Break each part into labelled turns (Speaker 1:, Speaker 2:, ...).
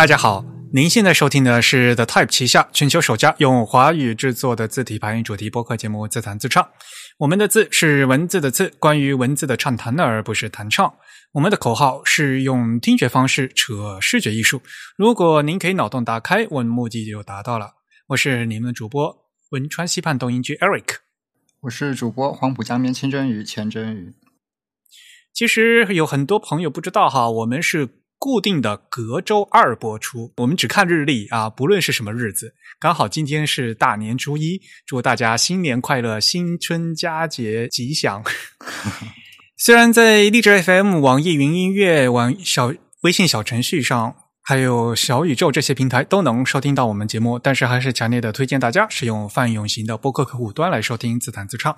Speaker 1: 大家好，您现在收听的是 The Type 旗下全球首家用华语制作的字体排音主题播客节目《自弹自唱》。我们的字是文字的字，关于文字的畅谈，而不是弹唱。我们的口号是用听觉方式扯视觉艺术。如果您可以脑洞打开，我们目的就达到了。我是你们的主播汶川西畔东音居 Eric，
Speaker 2: 我是主播黄浦江边清蒸鱼钱蒸鱼。
Speaker 1: 其实有很多朋友不知道哈，我们是固定的隔周二播出，我们只看日历啊，不论是什么日子，刚好今天是大年初一，祝大家新年快乐，新春佳节吉祥。虽然在荔枝 FM、网易云音乐、网小微信小程序上，还有小宇宙这些平台都能收听到我们节目，但是还是强烈的推荐大家使用泛用型的播客客户端来收听自弹自唱。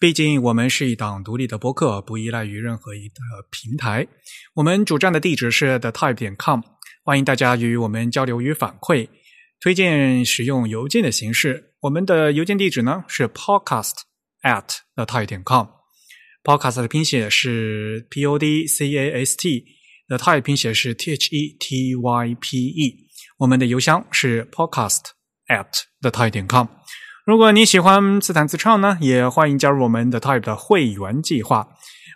Speaker 1: 毕竟我们是一档独立的播客，不依赖于任何一个平台。我们主站的地址是 the type 点 com，欢迎大家与我们交流与反馈，推荐使用邮件的形式。我们的邮件地址呢是 podcast at the type 点 com。podcast 的拼写是 p o d c a s t，the type 拼写是 t h e t y p e。我们的邮箱是 podcast at the type 点 com。如果你喜欢自弹自唱呢，也欢迎加入我们的 Type 的会员计划。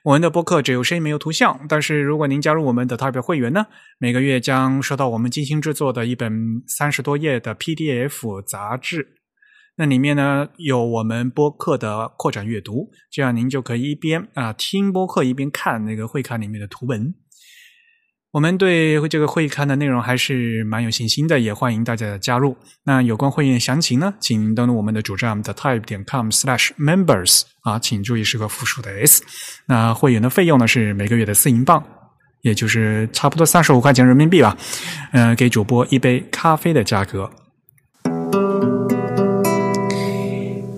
Speaker 1: 我们的播客只有声音没有图像，但是如果您加入我们的 Type 会员呢，每个月将收到我们精心制作的一本三十多页的 PDF 杂志。那里面呢有我们播客的扩展阅读，这样您就可以一边啊听播客一边看那个会刊里面的图文。我们对这个会刊的内容还是蛮有信心的，也欢迎大家的加入。那有关会员详情呢，请登录我们的主站 the type 点 com slash members 啊，请注意是个复数的 s。那会员的费用呢是每个月的四英镑，也就是差不多三十五块钱人民币吧。嗯，给主播一杯咖啡的价格。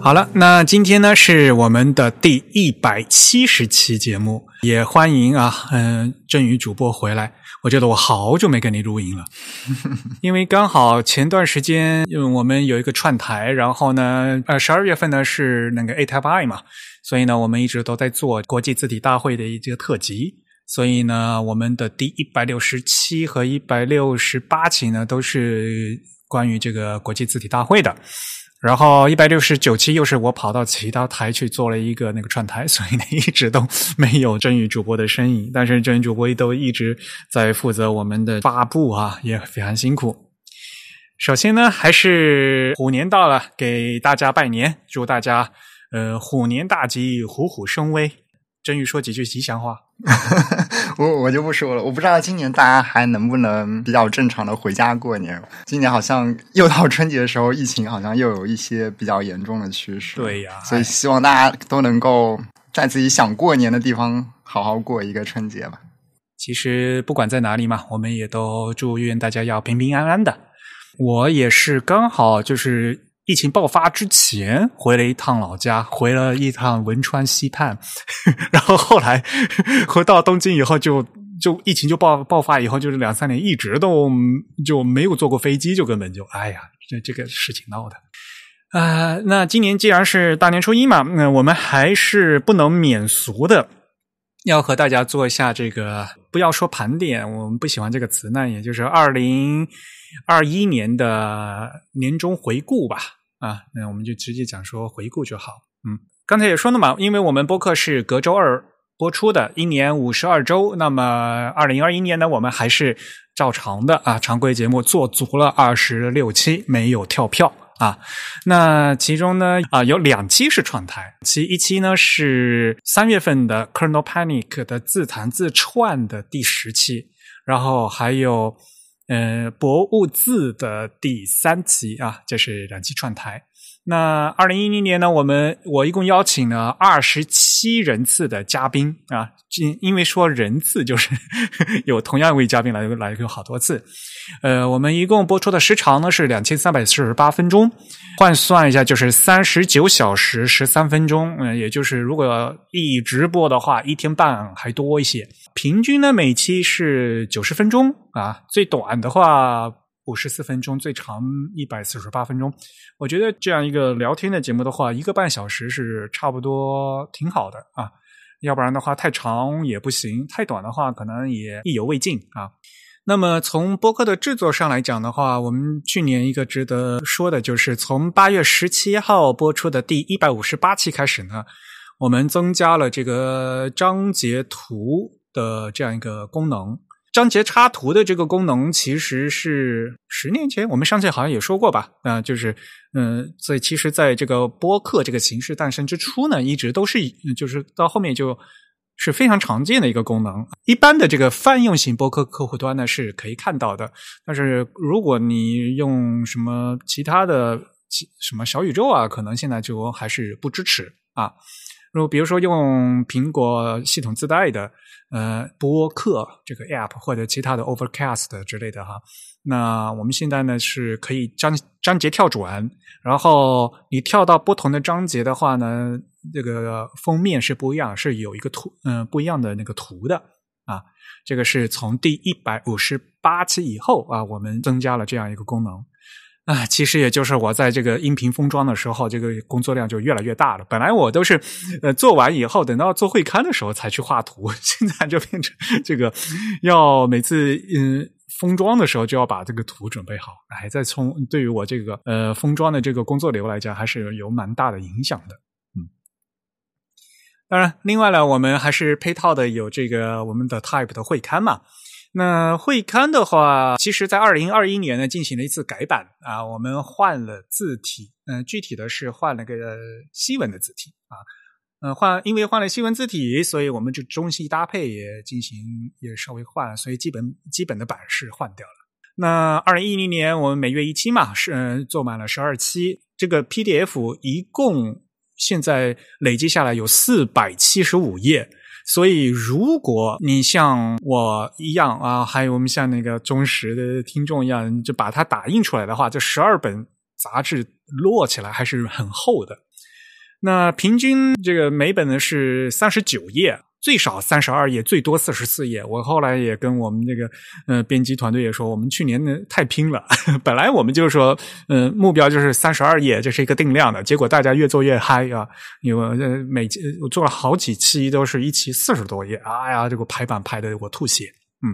Speaker 1: 好了，那今天呢是我们的第一百七十期节目，也欢迎啊，嗯，振宇主播回来。我觉得我好久没跟你录音了，因为刚好前段时间，因为我们有一个串台，然后呢，呃，十二月份呢是那个 A Type I 嘛，所以呢，我们一直都在做国际字体大会的一个特辑，所以呢，我们的第一百六十七和一百六十八期呢都是关于这个国际字体大会的。然后一百六十九期又是我跑到其他台去做了一个那个串台，所以呢一直都没有真宇主播的身影。但是真宇主播都一直在负责我们的发布啊，也非常辛苦。首先呢，还是虎年到了，给大家拜年，祝大家呃虎年大吉，虎虎生威。真宇说几句吉祥话。
Speaker 2: 我我就不说了，我不知道今年大家还能不能比较正常的回家过年。今年好像又到春节的时候，疫情好像又有一些比较严重的趋势。
Speaker 1: 对呀，
Speaker 2: 所以希望大家都能够在自己想过年的地方好好过一个春节吧。
Speaker 1: 其实不管在哪里嘛，我们也都祝愿大家要平平安安的。我也是刚好就是。疫情爆发之前回了一趟老家，回了一趟汶川西畔，然后后来回到东京以后，就就疫情就爆爆发以后，就是两三年一直都就没有坐过飞机，就根本就哎呀，这这个事情闹的啊。那今年既然是大年初一嘛，那我们还是不能免俗的，要和大家做一下这个，不要说盘点，我们不喜欢这个词那，也就是二零二一年的年终回顾吧。啊，那我们就直接讲说回顾就好。嗯，刚才也说了嘛，因为我们播客是隔周二播出的，一年五十二周。那么二零二一年呢，我们还是照常的啊，常规节目做足了二十六期，没有跳票啊。那其中呢，啊有两期是串台，其一期呢是三月份的 Kernel Panic 的自弹自串的第十期，然后还有。呃，博物志的第三期啊，就是两期串台。那二零一零年呢，我们我一共邀请了二十七七人次的嘉宾啊，因因为说人次就是 有同样一位嘉宾来来过好多次。呃，我们一共播出的时长呢是两千三百四十八分钟，换算一下就是三十九小时十三分钟。嗯，也就是如果一直播的话，一天半还多一些。平均呢，每期是九十分钟啊，最短的话。五十四分钟，最长一百四十八分钟。我觉得这样一个聊天的节目的话，一个半小时是差不多挺好的啊。要不然的话太长也不行，太短的话可能也意犹未尽啊。那么从播客的制作上来讲的话，我们去年一个值得说的就是从八月十七号播出的第一百五十八期开始呢，我们增加了这个章节图的这样一个功能。章节插图的这个功能其实是十年前我们上次好像也说过吧？啊，就是嗯，所以其实在这个播客这个形式诞生之初呢，一直都是就是到后面就是非常常见的一个功能。一般的这个泛用型播客客户端呢是可以看到的，但是如果你用什么其他的其什么小宇宙啊，可能现在就还是不支持啊。如比如说用苹果系统自带的。呃，播客这个 app 或者其他的 Overcast 之类的哈，那我们现在呢是可以章章节跳转，然后你跳到不同的章节的话呢，这个封面是不一样，是有一个图，嗯，不一样的那个图的啊。这个是从第一百五十八期以后啊，我们增加了这样一个功能。啊，其实也就是我在这个音频封装的时候，这个工作量就越来越大了。本来我都是，呃，做完以后，等到做会刊的时候才去画图，现在就变成这个要每次嗯封装的时候就要把这个图准备好。哎，再从对于我这个呃封装的这个工作流来讲，还是有蛮大的影响的。嗯，当然，另外呢，我们还是配套的有这个我们的 Type 的会刊嘛。那会刊的话，其实，在二零二一年呢，进行了一次改版啊，我们换了字体，嗯，具体的是换了个西文的字体啊，嗯，换因为换了西文字体，所以我们这中西搭配也进行也稍微换，所以基本基本的版式换掉了。那二零一零年我们每月一期嘛，是做满了十二期，这个 PDF 一共现在累计下来有四百七十五页。所以，如果你像我一样啊，还有我们像那个忠实的听众一样，就把它打印出来的话，这十二本杂志摞起来还是很厚的。那平均这个每本呢是三十九页。最少三十二页，最多四十四页。我后来也跟我们那个呃编辑团队也说，我们去年呢太拼了。本来我们就是说，嗯，目标就是三十二页，这是一个定量的。结果大家越做越嗨啊！因为每我做了好几期，都是一期四十多页。哎呀，这个排版排的我吐血。嗯，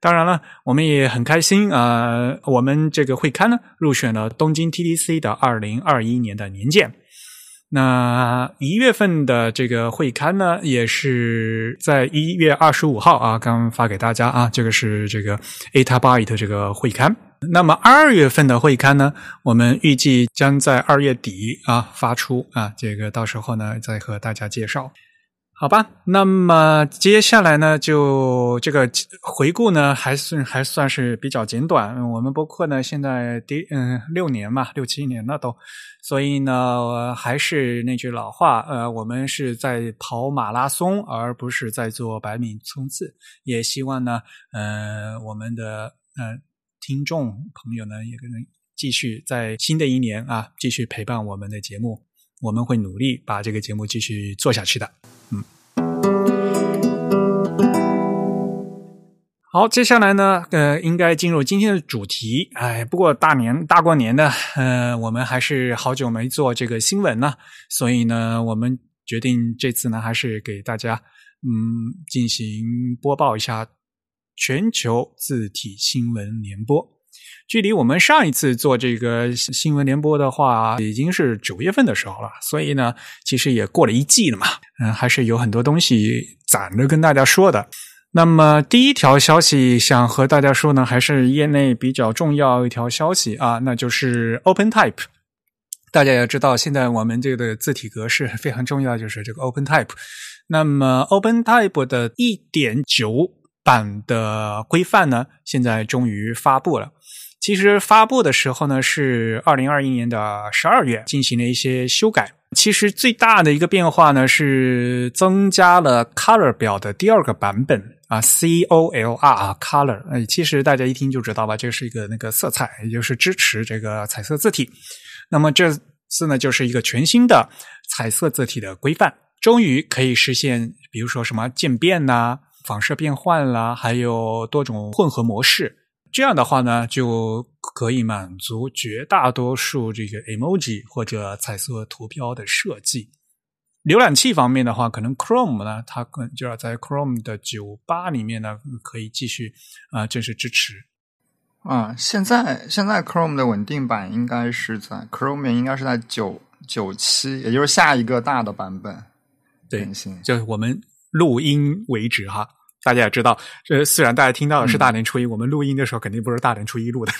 Speaker 1: 当然了，我们也很开心啊。我们这个会刊呢，入选了东京 TDC 的二零二一年的年鉴。那一月份的这个会刊呢，也是在一月二十五号啊，刚发给大家啊，这个是这个 A T Byte 这个会刊。那么二月份的会刊呢，我们预计将在二月底啊发出啊，这个到时候呢再和大家介绍。好吧，那么接下来呢，就这个回顾呢，还算还算是比较简短。我们播客呢，现在第嗯六年嘛，六七年了都，所以呢，还是那句老话，呃，我们是在跑马拉松，而不是在做百米冲刺。也希望呢，呃，我们的呃听众朋友呢，也可能继续在新的一年啊，继续陪伴我们的节目。我们会努力把这个节目继续做下去的。嗯，好，接下来呢，呃，应该进入今天的主题。哎，不过大年大过年的，呃，我们还是好久没做这个新闻了，所以呢，我们决定这次呢，还是给大家嗯进行播报一下全球字体新闻联播。距离我们上一次做这个新闻联播的话，已经是九月份的时候了，所以呢，其实也过了一季了嘛，嗯，还是有很多东西攒着跟大家说的。那么第一条消息想和大家说呢，还是业内比较重要一条消息啊，那就是 OpenType。大家也知道，现在我们这个字体格式非常重要，就是这个 OpenType。那么 OpenType 的一点九版的规范呢，现在终于发布了。其实发布的时候呢，是二零二一年的十二月进行了一些修改。其实最大的一个变化呢，是增加了 Color 表的第二个版本啊，C O L R 啊，Color。呃，其实大家一听就知道吧，这是一个那个色彩，也就是支持这个彩色字体。那么这次呢，就是一个全新的彩色字体的规范，终于可以实现，比如说什么渐变呐、仿射变换啦，还有多种混合模式。这样的话呢，就可以满足绝大多数这个 emoji 或者彩色图标的设计。浏览器方面的话，可能 Chrome 呢，它可能就要在 Chrome 的九八里面呢，可以继续啊正式支持。
Speaker 2: 啊，现在现在 Chrome 的稳定版应该是在 Chrome 应该是在九九七，也就是下一个大的版本更新。
Speaker 1: 就我们录音为止哈。大家也知道，这虽然大家听到的是大年初一，我们录音的时候肯定不是大年初一录的。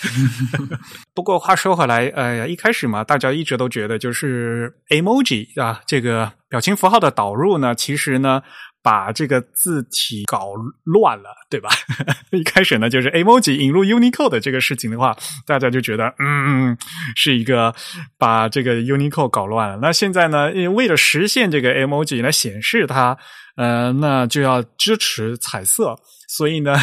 Speaker 1: 不过话说回来，呃，一开始嘛，大家一直都觉得就是 emoji 啊，这个表情符号的导入呢，其实呢，把这个字体搞乱了，对吧？一开始呢，就是 emoji 引入 Unicode 的这个事情的话，大家就觉得，嗯，是一个把这个 Unicode 搞乱了。那现在呢，为了实现这个 emoji 来显示它。呃，那就要支持彩色，所以呢，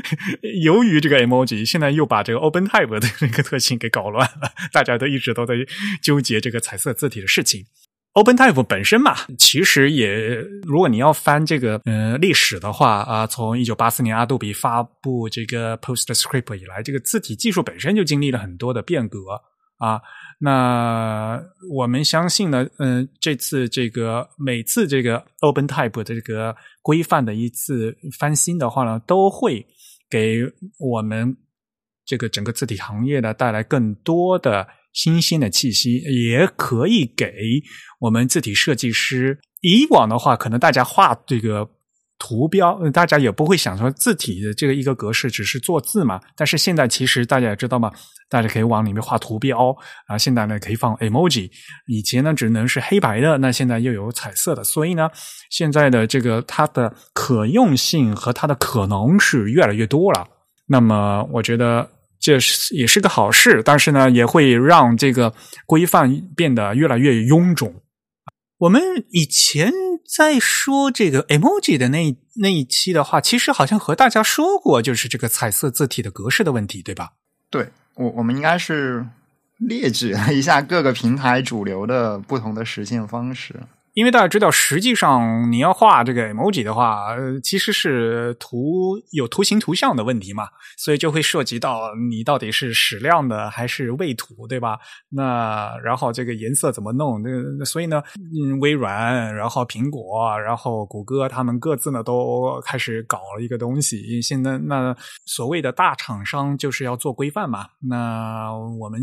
Speaker 1: 由于这个 emoji 现在又把这个 OpenType 的那个特性给搞乱了，大家都一直都在纠结这个彩色字体的事情。OpenType 本身嘛，其实也，如果你要翻这个呃历史的话啊，从一九八四年阿杜比发布这个 PostScript 以来，这个字体技术本身就经历了很多的变革啊。那我们相信呢，嗯，这次这个每次这个 OpenType 的这个规范的一次翻新的话呢，都会给我们这个整个字体行业呢带来更多的新鲜的气息，也可以给我们字体设计师。以往的话，可能大家画这个。图标，大家也不会想说字体的这个一个格式只是做字嘛。但是现在其实大家也知道嘛，大家可以往里面画图标啊。现在呢可以放 emoji，以前呢只能是黑白的，那现在又有彩色的。所以呢，现在的这个它的可用性和它的可能是越来越多了。那么我觉得这是也是个好事，但是呢也会让这个规范变得越来越臃肿。我们以前。在说这个 emoji 的那那一期的话，其实好像和大家说过，就是这个彩色字体的格式的问题，对吧？
Speaker 2: 对，我我们应该是列举了一下各个平台主流的不同的实现方式。
Speaker 1: 因为大家知道，实际上你要画这个 emoji 的话，其实是图有图形图像的问题嘛，所以就会涉及到你到底是矢量的还是位图，对吧？那然后这个颜色怎么弄？那所以呢，嗯，微软，然后苹果，然后谷歌，他们各自呢都开始搞了一个东西。现在那所谓的大厂商就是要做规范嘛，那我们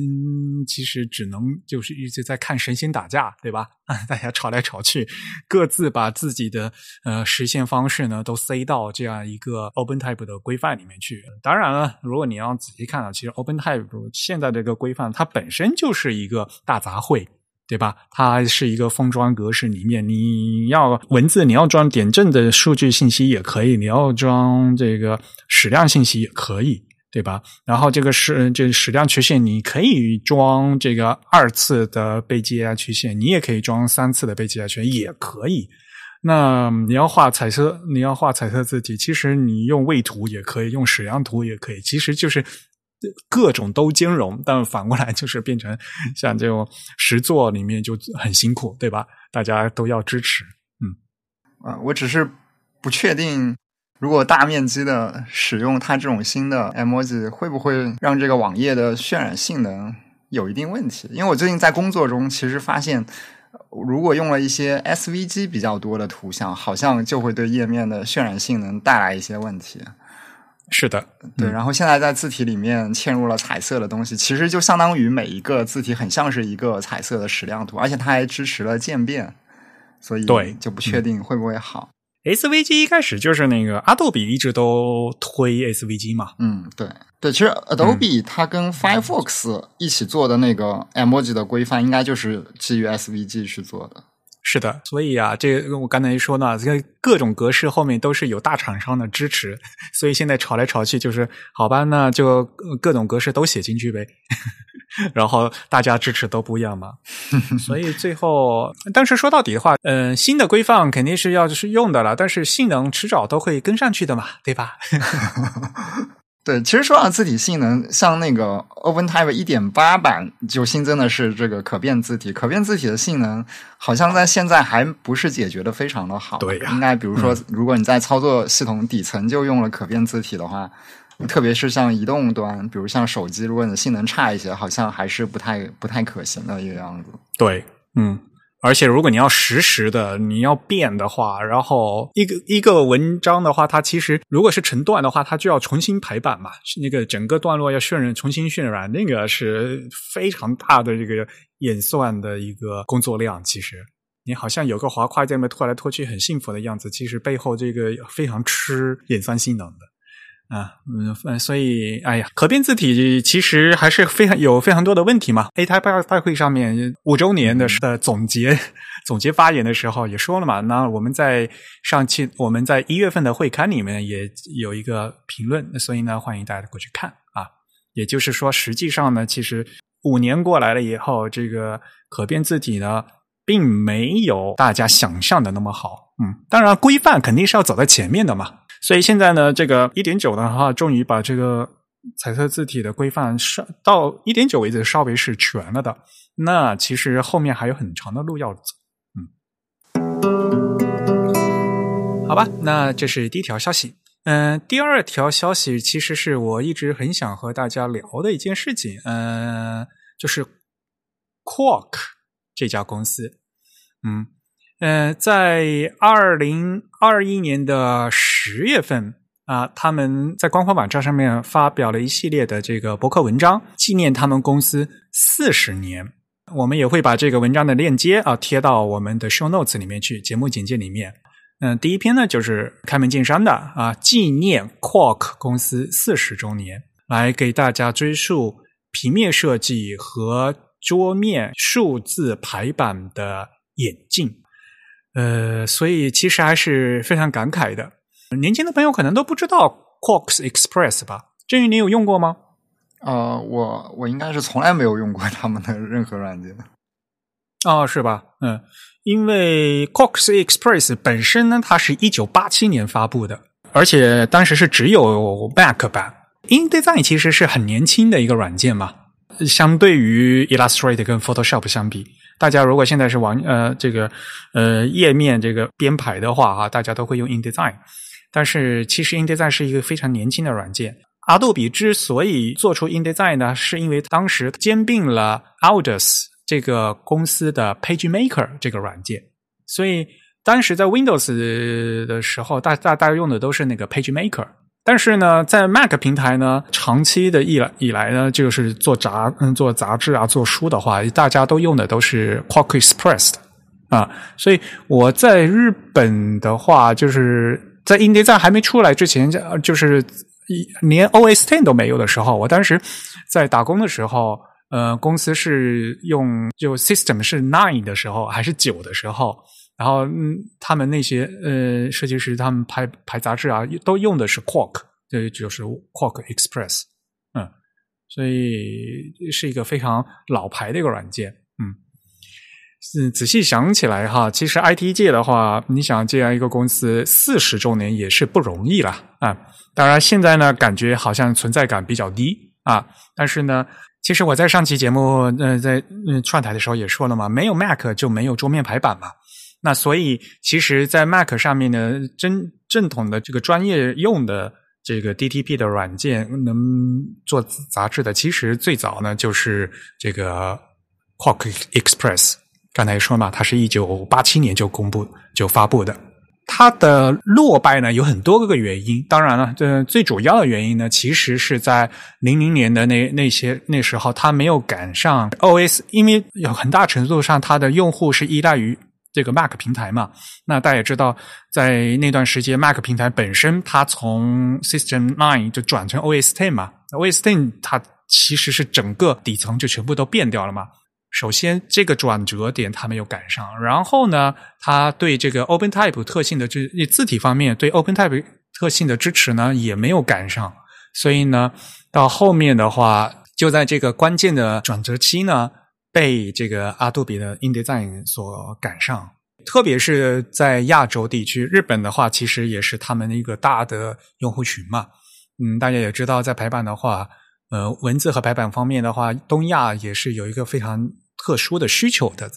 Speaker 1: 其实只能就是一直在看神仙打架，对吧？大家吵来吵去，各自把自己的呃实现方式呢都塞到这样一个 OpenType 的规范里面去。当然了，如果你要仔细看啊，其实 OpenType 现在这个规范它本身就是一个大杂烩，对吧？它是一个封装格式，里面你要文字，你要装点阵的数据信息也可以，你要装这个矢量信息也可以。对吧？然后这个是这矢量曲线，你可以装这个二次的被积压曲线，你也可以装三次的被积压曲线，也可以。那你要画彩色，你要画彩色字体，其实你用位图也可以，用矢量图也可以，其实就是各种都兼容。但反过来就是变成像这种实作里面就很辛苦，对吧？大家都要支持。嗯，
Speaker 2: 啊，我只是不确定。如果大面积的使用它这种新的 emoji，会不会让这个网页的渲染性能有一定问题？因为我最近在工作中其实发现，如果用了一些 SVG 比较多的图像，好像就会对页面的渲染性能带来一些问题。
Speaker 1: 是的，
Speaker 2: 对。然后现在在字体里面嵌入了彩色的东西，其实就相当于每一个字体很像是一个彩色的矢量图，而且它还支持了渐变，所以
Speaker 1: 对
Speaker 2: 就不确定会不会好。
Speaker 1: SVG 一开始就是那个 Adobe 一直都推 SVG 嘛，
Speaker 2: 嗯，对对，其实 Adobe 它跟 Firefox 一起做的那个 emoji 的规范，应该就是基于 SVG 去做的。
Speaker 1: 是的，所以啊，这个我刚才说呢，这个各种格式后面都是有大厂商的支持，所以现在吵来吵去就是好吧，那就各种格式都写进去呗。然后大家支持都不一样嘛，所以最后，但是说到底的话，嗯，新的规范肯定是要是用的了，但是性能迟早都会跟上去的嘛，对吧？
Speaker 2: 对，其实说到字体性能，像那个 OpenType 一点八版就新增的是这个可变字体，可变字体的性能好像在现在还不是解决的非常的好。
Speaker 1: 对呀，
Speaker 2: 应该比如说，如果你在操作系统底层就用了可变字体的话。特别是像移动端，比如像手机，如果你的性能差一些，好像还是不太不太可行的一个样子。
Speaker 1: 对，嗯，而且如果你要实时的你要变的话，然后一个一个文章的话，它其实如果是成段的话，它就要重新排版嘛，那个整个段落要渲染重新渲染，那个是非常大的这个演算的一个工作量。其实你好像有个滑块在那边拖来拖去很幸福的样子，其实背后这个非常吃演算性能的。啊，嗯，所以，哎呀，可变字体其实还是非常有非常多的问题嘛。A 台拜拜会上面五周年的的总结 总结发言的时候也说了嘛。那我们在上期我们在一月份的会刊里面也有一个评论，所以呢，欢迎大家过去看啊。也就是说，实际上呢，其实五年过来了以后，这个可变字体呢，并没有大家想象的那么好。嗯，当然，规范肯定是要走在前面的嘛。所以现在呢，这个一点九的话，终于把这个彩色字体的规范上到一点九为止稍微是全了的。那其实后面还有很长的路要走。嗯，好吧，那这是第一条消息。嗯，第二条消息其实是我一直很想和大家聊的一件事情。嗯，就是 Quark 这家公司。嗯。呃，在二零二一年的十月份啊，他们在官方网站上面发表了一系列的这个博客文章，纪念他们公司四十年。我们也会把这个文章的链接啊贴到我们的 show notes 里面去，节目简介里面。嗯，第一篇呢就是开门见山的啊，纪念 Quark 公司四十周年，来给大家追溯平面设计和桌面数字排版的演进。呃，所以其实还是非常感慨的。年轻的朋友可能都不知道 Quarks Express 吧？郑宇，你有用过吗？
Speaker 2: 呃，我我应该是从来没有用过他们的任何软件。
Speaker 1: 哦，是吧？嗯，因为 Quarks Express 本身呢，它是一九八七年发布的，而且当时是只有 Mac 版。InDesign 其实是很年轻的一个软件嘛，相对于 Illustrator 跟 Photoshop 相比。大家如果现在是玩呃这个呃页面这个编排的话哈，大家都会用 InDesign，但是其实 InDesign 是一个非常年轻的软件。阿杜比之所以做出 InDesign 呢，是因为当时兼并了 Aldus 这个公司的 PageMaker 这个软件，所以当时在 Windows 的时候，大大大家用的都是那个 PageMaker。但是呢，在 Mac 平台呢，长期的以来以来呢，就是做杂嗯做杂志啊做书的话，大家都用的都是 Quark Express 的啊，所以我在日本的话，就是在 InDesign 还没出来之前，就是连 OS Ten 都没有的时候，我当时在打工的时候，呃，公司是用就 System 是 Nine 的时候还是九的时候。然后，嗯，他们那些呃设计师，他们拍拍杂志啊，都用的是 Quark，这就是 Quark Express，嗯，所以是一个非常老牌的一个软件，嗯，是仔细想起来哈，其实 IT 界的话，你想这样一个公司四十周年也是不容易了啊。当然，现在呢，感觉好像存在感比较低啊，但是呢，其实我在上期节目，呃，在嗯串台的时候也说了嘛，没有 Mac 就没有桌面排版嘛。那所以，其实，在 Mac 上面呢，真正统的这个专业用的这个 DTP 的软件能做杂志的，其实最早呢就是这个 Quark Express。刚才说嘛，它是一九八七年就公布就发布的。它的落败呢有很多个原因，当然了，这最主要的原因呢，其实是在零零年的那那些那时候，它没有赶上 OS，因为有很大程度上它的用户是依赖于。这个 Mac 平台嘛，那大家也知道，在那段时间，Mac 平台本身它从 System Nine 就转成 OS Ten 嘛，OS Ten 它其实是整个底层就全部都变掉了嘛。首先，这个转折点它没有赶上，然后呢，它对这个 OpenType 特性的这字体方面对 OpenType 特性的支持呢也没有赶上，所以呢，到后面的话，就在这个关键的转折期呢。被这个阿杜比的 InDesign 所赶上，特别是在亚洲地区，日本的话，其实也是他们的一个大的用户群嘛。嗯，大家也知道，在排版的话，呃，文字和排版方面的话，东亚也是有一个非常特殊的需求的。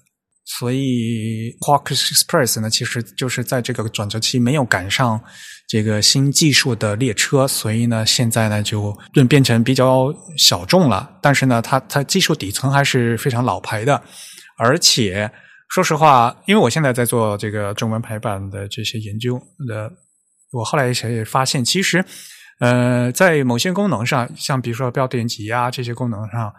Speaker 1: 所以，Quark Express 呢，其实就是在这个转折期没有赶上这个新技术的列车，所以呢，现在呢就变变成比较小众了。但是呢，它它技术底层还是非常老牌的，而且说实话，因为我现在在做这个中文排版的这些研究的，我后来也发现，其实呃，在某些功能上，像比如说标点集啊这些功能上，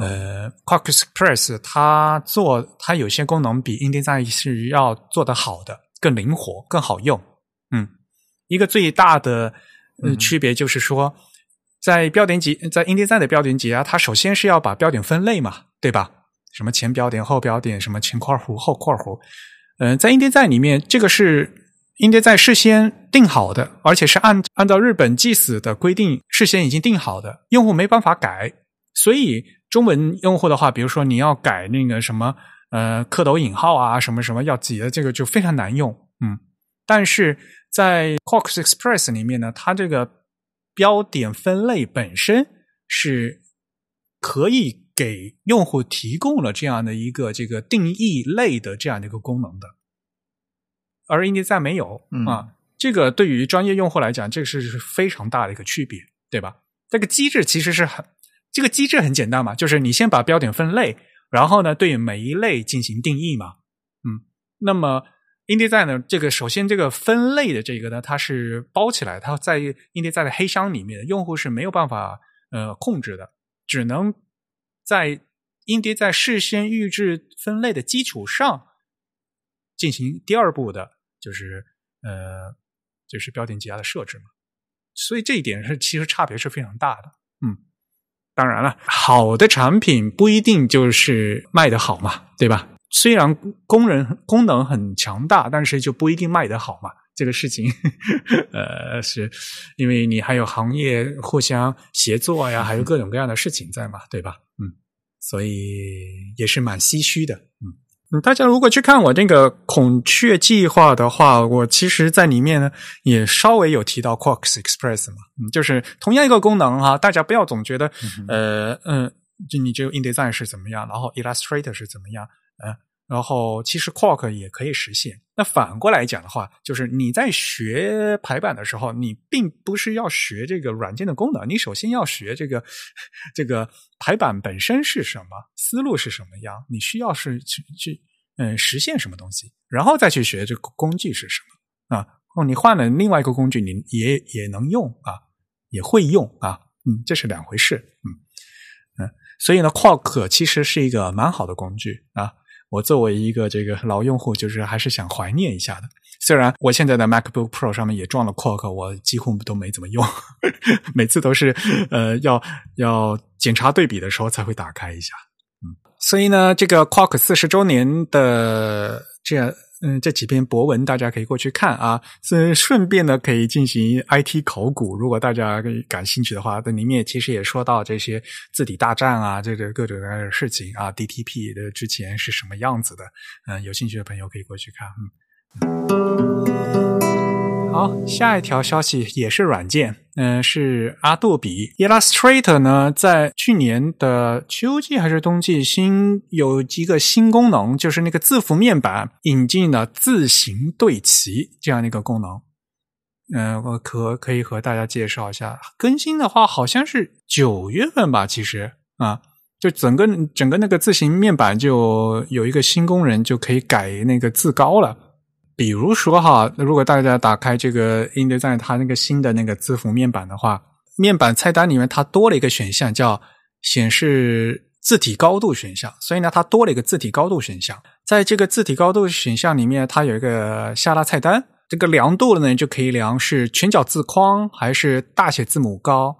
Speaker 1: 呃，Quark Express 它做它有些功能比 InDesign 是要做得好的，更灵活，更好用。嗯，一个最大的呃区别就是说。在标点集，在 InDesign 的标点集啊，它首先是要把标点分类嘛，对吧？什么前标点、后标点，什么前括弧、后括弧。嗯，在 InDesign 里面，这个是 InDesign 事先定好的，而且是按按照日本 GIS 的规定事先已经定好的，用户没办法改。所以中文用户的话，比如说你要改那个什么呃蝌蚪引号啊，什么什么要挤的，这个就非常难用。嗯，但是在 Cox Express 里面呢，它这个。标点分类本身是可以给用户提供了这样的一个这个定义类的这样的一个功能的，而 InDesign 没有啊。这个对于专业用户来讲，这个是非常大的一个区别，对吧？这个机制其实是很，这个机制很简单嘛，就是你先把标点分类，然后呢，对每一类进行定义嘛。嗯，那么。InDesign 呢，这个首先这个分类的这个呢，它是包起来，它在 InDesign 的黑箱里面，用户是没有办法呃控制的，只能在 InDesign 事先预置分类的基础上进行第二步的，就是呃就是标点挤压的设置嘛。所以这一点是其实差别是非常大的。嗯，当然了，好的产品不一定就是卖的好嘛，对吧？虽然工人功能很强大，但是就不一定卖得好嘛。这个事情，呃，是因为你还有行业互相协作呀，还有各种各样的事情在嘛，对吧？嗯，所以也是蛮唏嘘的。嗯，大家如果去看我这个孔雀计划的话，我其实在里面呢也稍微有提到 Quark Express 嘛，嗯，就是同样一个功能哈，大家不要总觉得，呃嗯，就你只有 InDesign 是怎么样，然后 Illustrator 是怎么样。嗯，然后其实 Quark 也可以实现。那反过来讲的话，就是你在学排版的时候，你并不是要学这个软件的功能，你首先要学这个这个排版本身是什么，思路是什么样，你需要是去去嗯实现什么东西，然后再去学这个工具是什么啊。哦，你换了另外一个工具，你也也能用啊，也会用啊，嗯，这是两回事，嗯嗯。所以呢，Quark 其实是一个蛮好的工具啊。我作为一个这个老用户，就是还是想怀念一下的。虽然我现在的 MacBook Pro 上面也装了 Quark，我几乎都没怎么用，每次都是呃要要检查对比的时候才会打开一下。嗯，所以呢，这个 Quark 四十周年的这样。嗯，这几篇博文大家可以过去看啊，是顺便呢可以进行 IT 考古。如果大家感兴趣的话，这里面其实也说到这些字体大战啊，这个各种各样的事情啊，DTP 的之前是什么样子的？嗯，有兴趣的朋友可以过去看。嗯。好，下一条消息也是软件，嗯，是阿杜比 Illustrator 呢，在去年的秋季还是冬季新有几个新功能，就是那个字符面板引进了字形对齐这样的一个功能。嗯，我可可以和大家介绍一下，更新的话好像是九月份吧，其实啊，就整个整个那个字形面板就有一个新功能，就可以改那个字高了。比如说哈，如果大家打开这个 InDesign 它那个新的那个字符面板的话，面板菜单里面它多了一个选项叫显示字体高度选项，所以呢，它多了一个字体高度选项。在这个字体高度选项里面，它有一个下拉菜单，这个量度呢就可以量是全角字框还是大写字母高，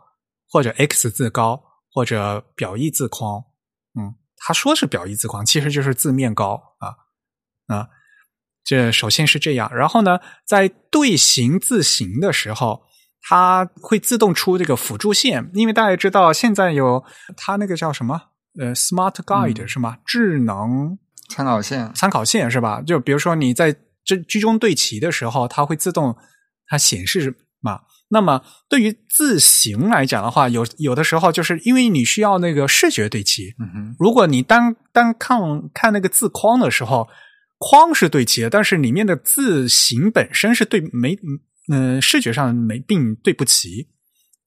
Speaker 1: 或者 X 字高，或者表意字框。嗯，他说是表意字框，其实就是字面高啊啊。这首先是这样，然后呢，在对形字形的时候，它会自动出这个辅助线，因为大家知道现在有它那个叫什么呃，Smart Guide 是吗？智能
Speaker 2: 参考线，
Speaker 1: 参考线是吧？就比如说你在这居中对齐的时候，它会自动它显示嘛。那么对于字形来讲的话，有有的时候就是因为你需要那个视觉对齐，
Speaker 2: 嗯哼，
Speaker 1: 如果你单单看看那个字框的时候。框是对齐的，但是里面的字形本身是对没嗯视觉上没并对不齐，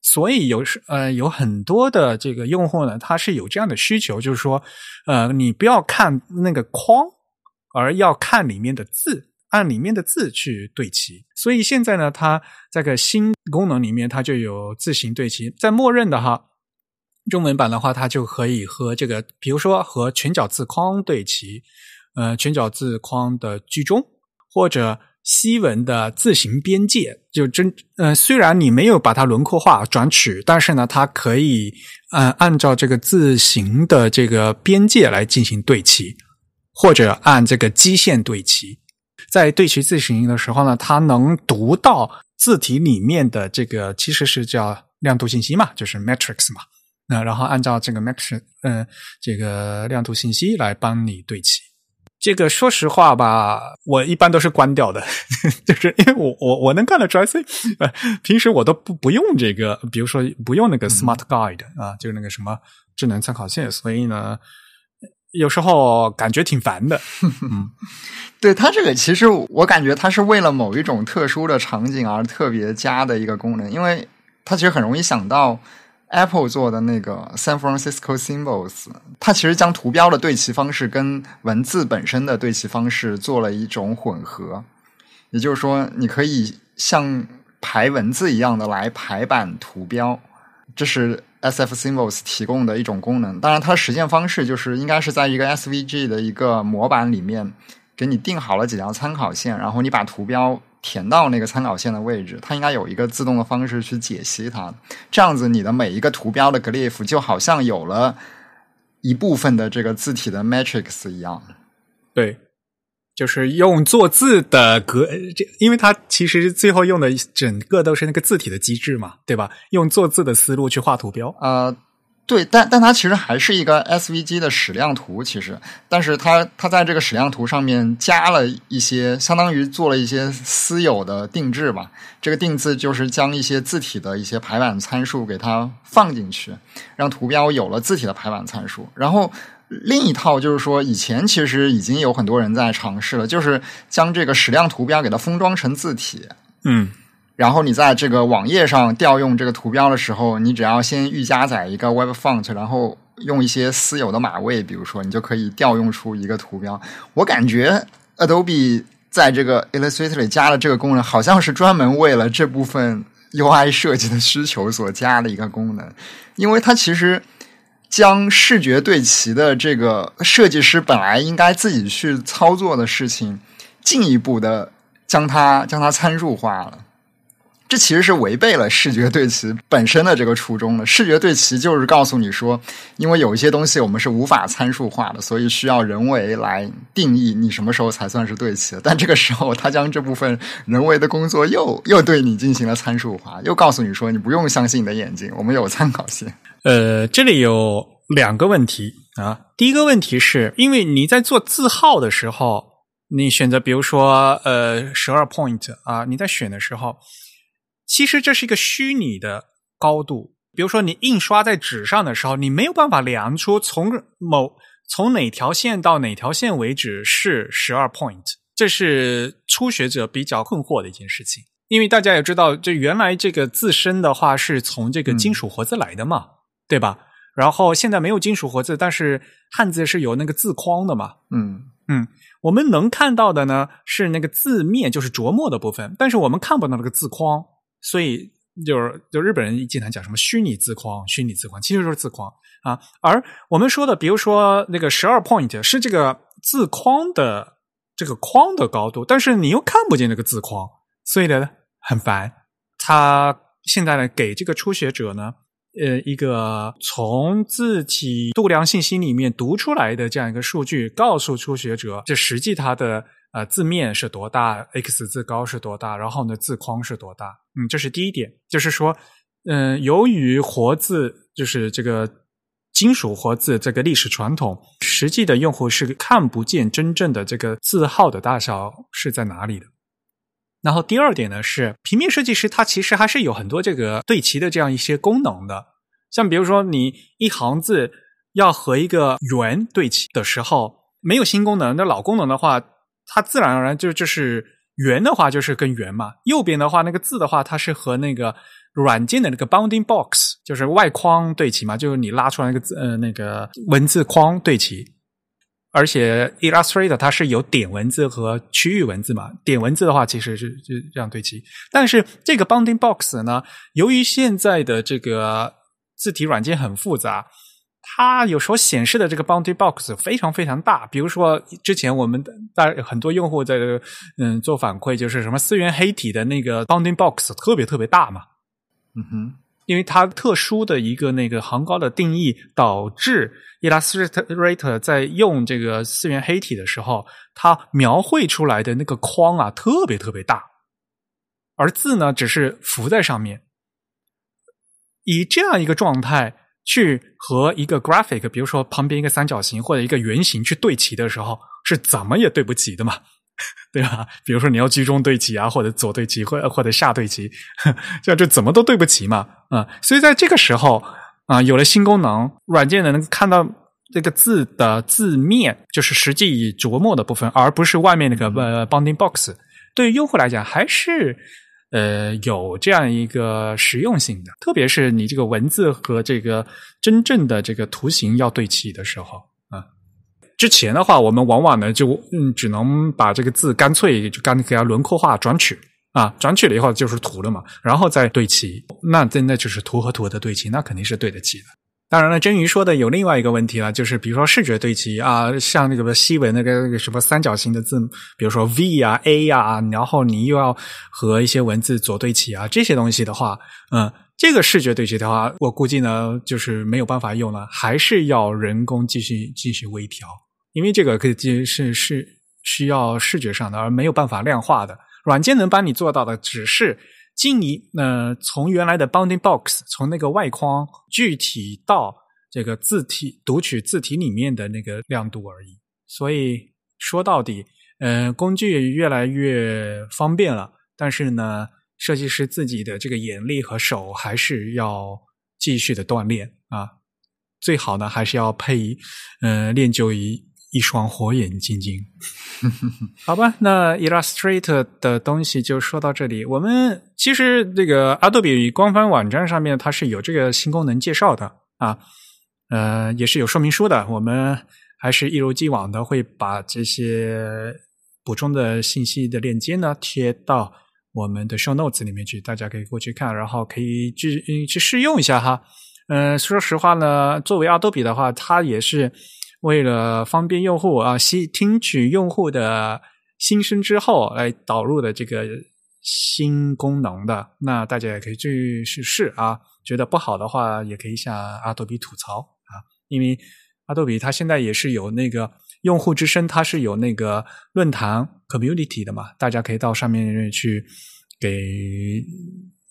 Speaker 1: 所以有时呃有很多的这个用户呢，他是有这样的需求，就是说呃你不要看那个框而要看里面的字，按里面的字去对齐。所以现在呢，它这个新功能里面，它就有字形对齐。在默认的哈中文版的话，它就可以和这个，比如说和全角字框对齐，呃，全角字框的居中或者。西文的字形边界就真呃，虽然你没有把它轮廓化转取，但是呢，它可以按按照这个字形的这个边界来进行对齐，或者按这个基线对齐。在对齐字形的时候呢，它能读到字体里面的这个其实是叫亮度信息嘛，就是 matrix 嘛。那然后按照这个 matrix 嗯这个亮度信息来帮你对齐。这个说实话吧，我一般都是关掉的，就是因为我我我能干的 Dry C，平时我都不不用这个，比如说不用那个 Smart Guide 啊，就是那个什么智能参考线，所以呢，有时候感觉挺烦的。嗯，
Speaker 2: 对它这个其实我感觉它是为了某一种特殊的场景而特别加的一个功能，因为它其实很容易想到。Apple 做的那个 San Francisco Symbols，它其实将图标的对齐方式跟文字本身的对齐方式做了一种混合，也就是说，你可以像排文字一样的来排版图标，这是 SF Symbols 提供的一种功能。当然，它实现方式就是应该是在一个 SVG 的一个模板里面给你定好了几条参考线，然后你把图标。填到那个参考线的位置，它应该有一个自动的方式去解析它。这样子，你的每一个图标的 glyph 就好像有了一部分的这个字体的 matrix 一样。
Speaker 1: 对，就是用做字的格，这因为它其实最后用的整个都是那个字体的机制嘛，对吧？用做字的思路去画图标
Speaker 2: 啊。对，但但它其实还是一个 SVG 的矢量图，其实，但是它它在这个矢量图上面加了一些，相当于做了一些私有的定制吧。这个定制就是将一些字体的一些排版参数给它放进去，让图标有了字体的排版参数。然后另一套就是说，以前其实已经有很多人在尝试了，就是将这个矢量图标给它封装成字体。
Speaker 1: 嗯。
Speaker 2: 然后你在这个网页上调用这个图标的时候，你只要先预加载一个 Web Font，然后用一些私有的码位，比如说，你就可以调用出一个图标。我感觉 Adobe 在这个 Illustrator 里加了这个功能，好像是专门为了这部分 UI 设计的需求所加的一个功能，因为它其实将视觉对齐的这个设计师本来应该自己去操作的事情，进一步的将它将它参数化了。这其实是违背了视觉对齐本身的这个初衷的。视觉对齐就是告诉你说，因为有一些东西我们是无法参数化的，所以需要人为来定义你什么时候才算是对齐。但这个时候，他将这部分人为的工作又又对你进行了参数化，又告诉你说，你不用相信你的眼睛，我们有参考性。
Speaker 1: 呃，这里有两个问题啊。第一个问题是因为你在做字号的时候，你选择比如说呃十二 point 啊，你在选的时候。其实这是一个虚拟的高度，比如说你印刷在纸上的时候，你没有办法量出从某从哪条线到哪条线为止是十二 point，这是初学者比较困惑的一件事情。因为大家也知道，这原来这个自身的话是从这个金属活字来的嘛，对吧？然后现在没有金属活字，但是汉字是有那个字框的嘛，
Speaker 2: 嗯
Speaker 1: 嗯，我们能看到的呢是那个字面，就是琢磨的部分，但是我们看不到那个字框。所以就是就日本人经常讲什么虚拟字框，虚拟字框其实就是字框啊。而我们说的，比如说那个十二 point 是这个字框的这个框的高度，但是你又看不见那个字框，所以呢很烦。他现在呢给这个初学者呢，呃，一个从字体度量信息里面读出来的这样一个数据，告诉初学者这实际它的。呃，字面是多大？x 字高是多大？然后呢，字框是多大？嗯，这是第一点，就是说，嗯，由于活字就是这个金属活字这个历史传统，实际的用户是看不见真正的这个字号的大小是在哪里的。然后第二点呢，是平面设计师他其实还是有很多这个对齐的这样一些功能的，像比如说你一行字要和一个圆对齐的时候，没有新功能，那老功能的话。它自然而然就就是圆的话就是跟圆嘛，右边的话那个字的话，它是和那个软件的那个 bounding box 就是外框对齐嘛，就是你拉出来那个字呃那个文字框对齐。而且 Illustrator 它是有点文字和区域文字嘛，点文字的话其实是就这样对齐。但是这个 Bounding Box 呢，由于现在的这个字体软件很复杂，它有时候显示的这个 Bounding Box 非常非常大。比如说之前我们大很多用户在嗯做反馈，就是什么思源黑体的那个 Bounding Box 特别特别大嘛，
Speaker 2: 嗯哼。
Speaker 1: 因为它特殊的一个那个行高的定义，导致 Illustrator 在用这个四元黑体的时候，它描绘出来的那个框啊特别特别大，而字呢只是浮在上面。以这样一个状态去和一个 graphic，比如说旁边一个三角形或者一个圆形去对齐的时候，是怎么也对不齐的嘛。对吧？比如说你要居中对齐啊，或者左对齐，或或者下对齐，这这怎么都对不齐嘛？啊，所以在这个时候啊，有了新功能，软件能看到这个字的字面，就是实际琢磨的部分，而不是外面那个呃 bounding box。对于用户来讲，还是呃有这样一个实用性的，特别是你这个文字和这个真正的这个图形要对齐的时候啊。之前的话，我们往往呢就嗯只能把这个字干脆就干给它轮廓化转取啊，转取了以后就是图了嘛，然后再对齐，那真的就是图和图的对齐，那肯定是对得起的。当然了，真鱼说的有另外一个问题了，就是比如说视觉对齐啊，像那个西文那个那个什么三角形的字，比如说 V 啊 A 呀，然后你又要和一些文字左对齐啊，这些东西的话，嗯，这个视觉对齐的话，我估计呢就是没有办法用了，还是要人工继续继续微调。因为这个可以是是需要视觉上的，而没有办法量化的。软件能帮你做到的，只是进一呃从原来的 bounding box 从那个外框具体到这个字体读取字体里面的那个亮度而已。所以说到底，呃，工具越来越方便了，但是呢，设计师自己的这个眼力和手还是要继续的锻炼啊。最好呢，还是要配呃练就一。一双火眼金睛，好吧，那 Illustrator 的东西就说到这里。我们其实这个 Adobe 官方网站上面它是有这个新功能介绍的啊，呃，也是有说明书的。我们还是一如既往的会把这些补充的信息的链接呢贴到我们的 Show Notes 里面去，大家可以过去看，然后可以去去试用一下哈。嗯，说实话呢，作为 Adobe 的话，它也是。为了方便用户啊，吸听取用户的心声之后来导入的这个新功能的，那大家也可以去试试啊。觉得不好的话，也可以向阿杜比吐槽啊。因为阿杜比它现在也是有那个用户之声，它是有那个论坛 community 的嘛，大家可以到上面去给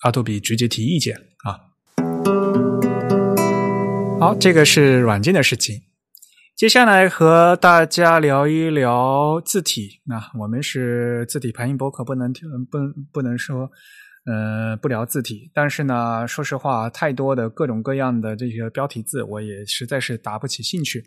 Speaker 1: 阿杜比直接提意见啊。好，这个是软件的事情。接下来和大家聊一聊字体。那我们是字体排音博客，不能听不不能说，呃，不聊字体。但是呢，说实话，太多的各种各样的这些标题字，我也实在是打不起兴趣。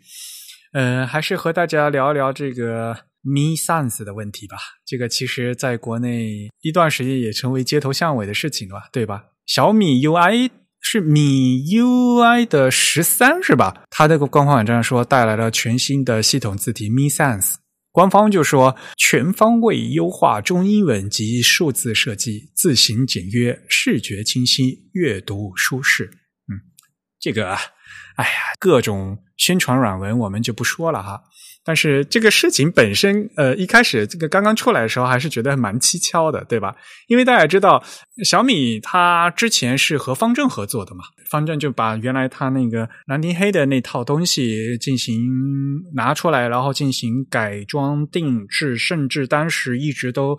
Speaker 1: 呃，还是和大家聊一聊这个 Mi Sans 的问题吧。这个其实在国内一段时间也成为街头巷尾的事情了，对吧？小米 UI。是米 UI 的十三是吧？它这个官方网站说带来了全新的系统字体 Mi Sans，官方就说全方位优化中英文及数字设计，字形简约，视觉清晰，阅读舒适。嗯，这个，哎呀，各种宣传软文我们就不说了哈。但是这个事情本身，呃，一开始这个刚刚出来的时候，还是觉得蛮蹊跷的，对吧？因为大家知道，小米它之前是和方正合作的嘛，方正就把原来他那个兰亭黑的那套东西进行拿出来，然后进行改装定制，甚至当时一直都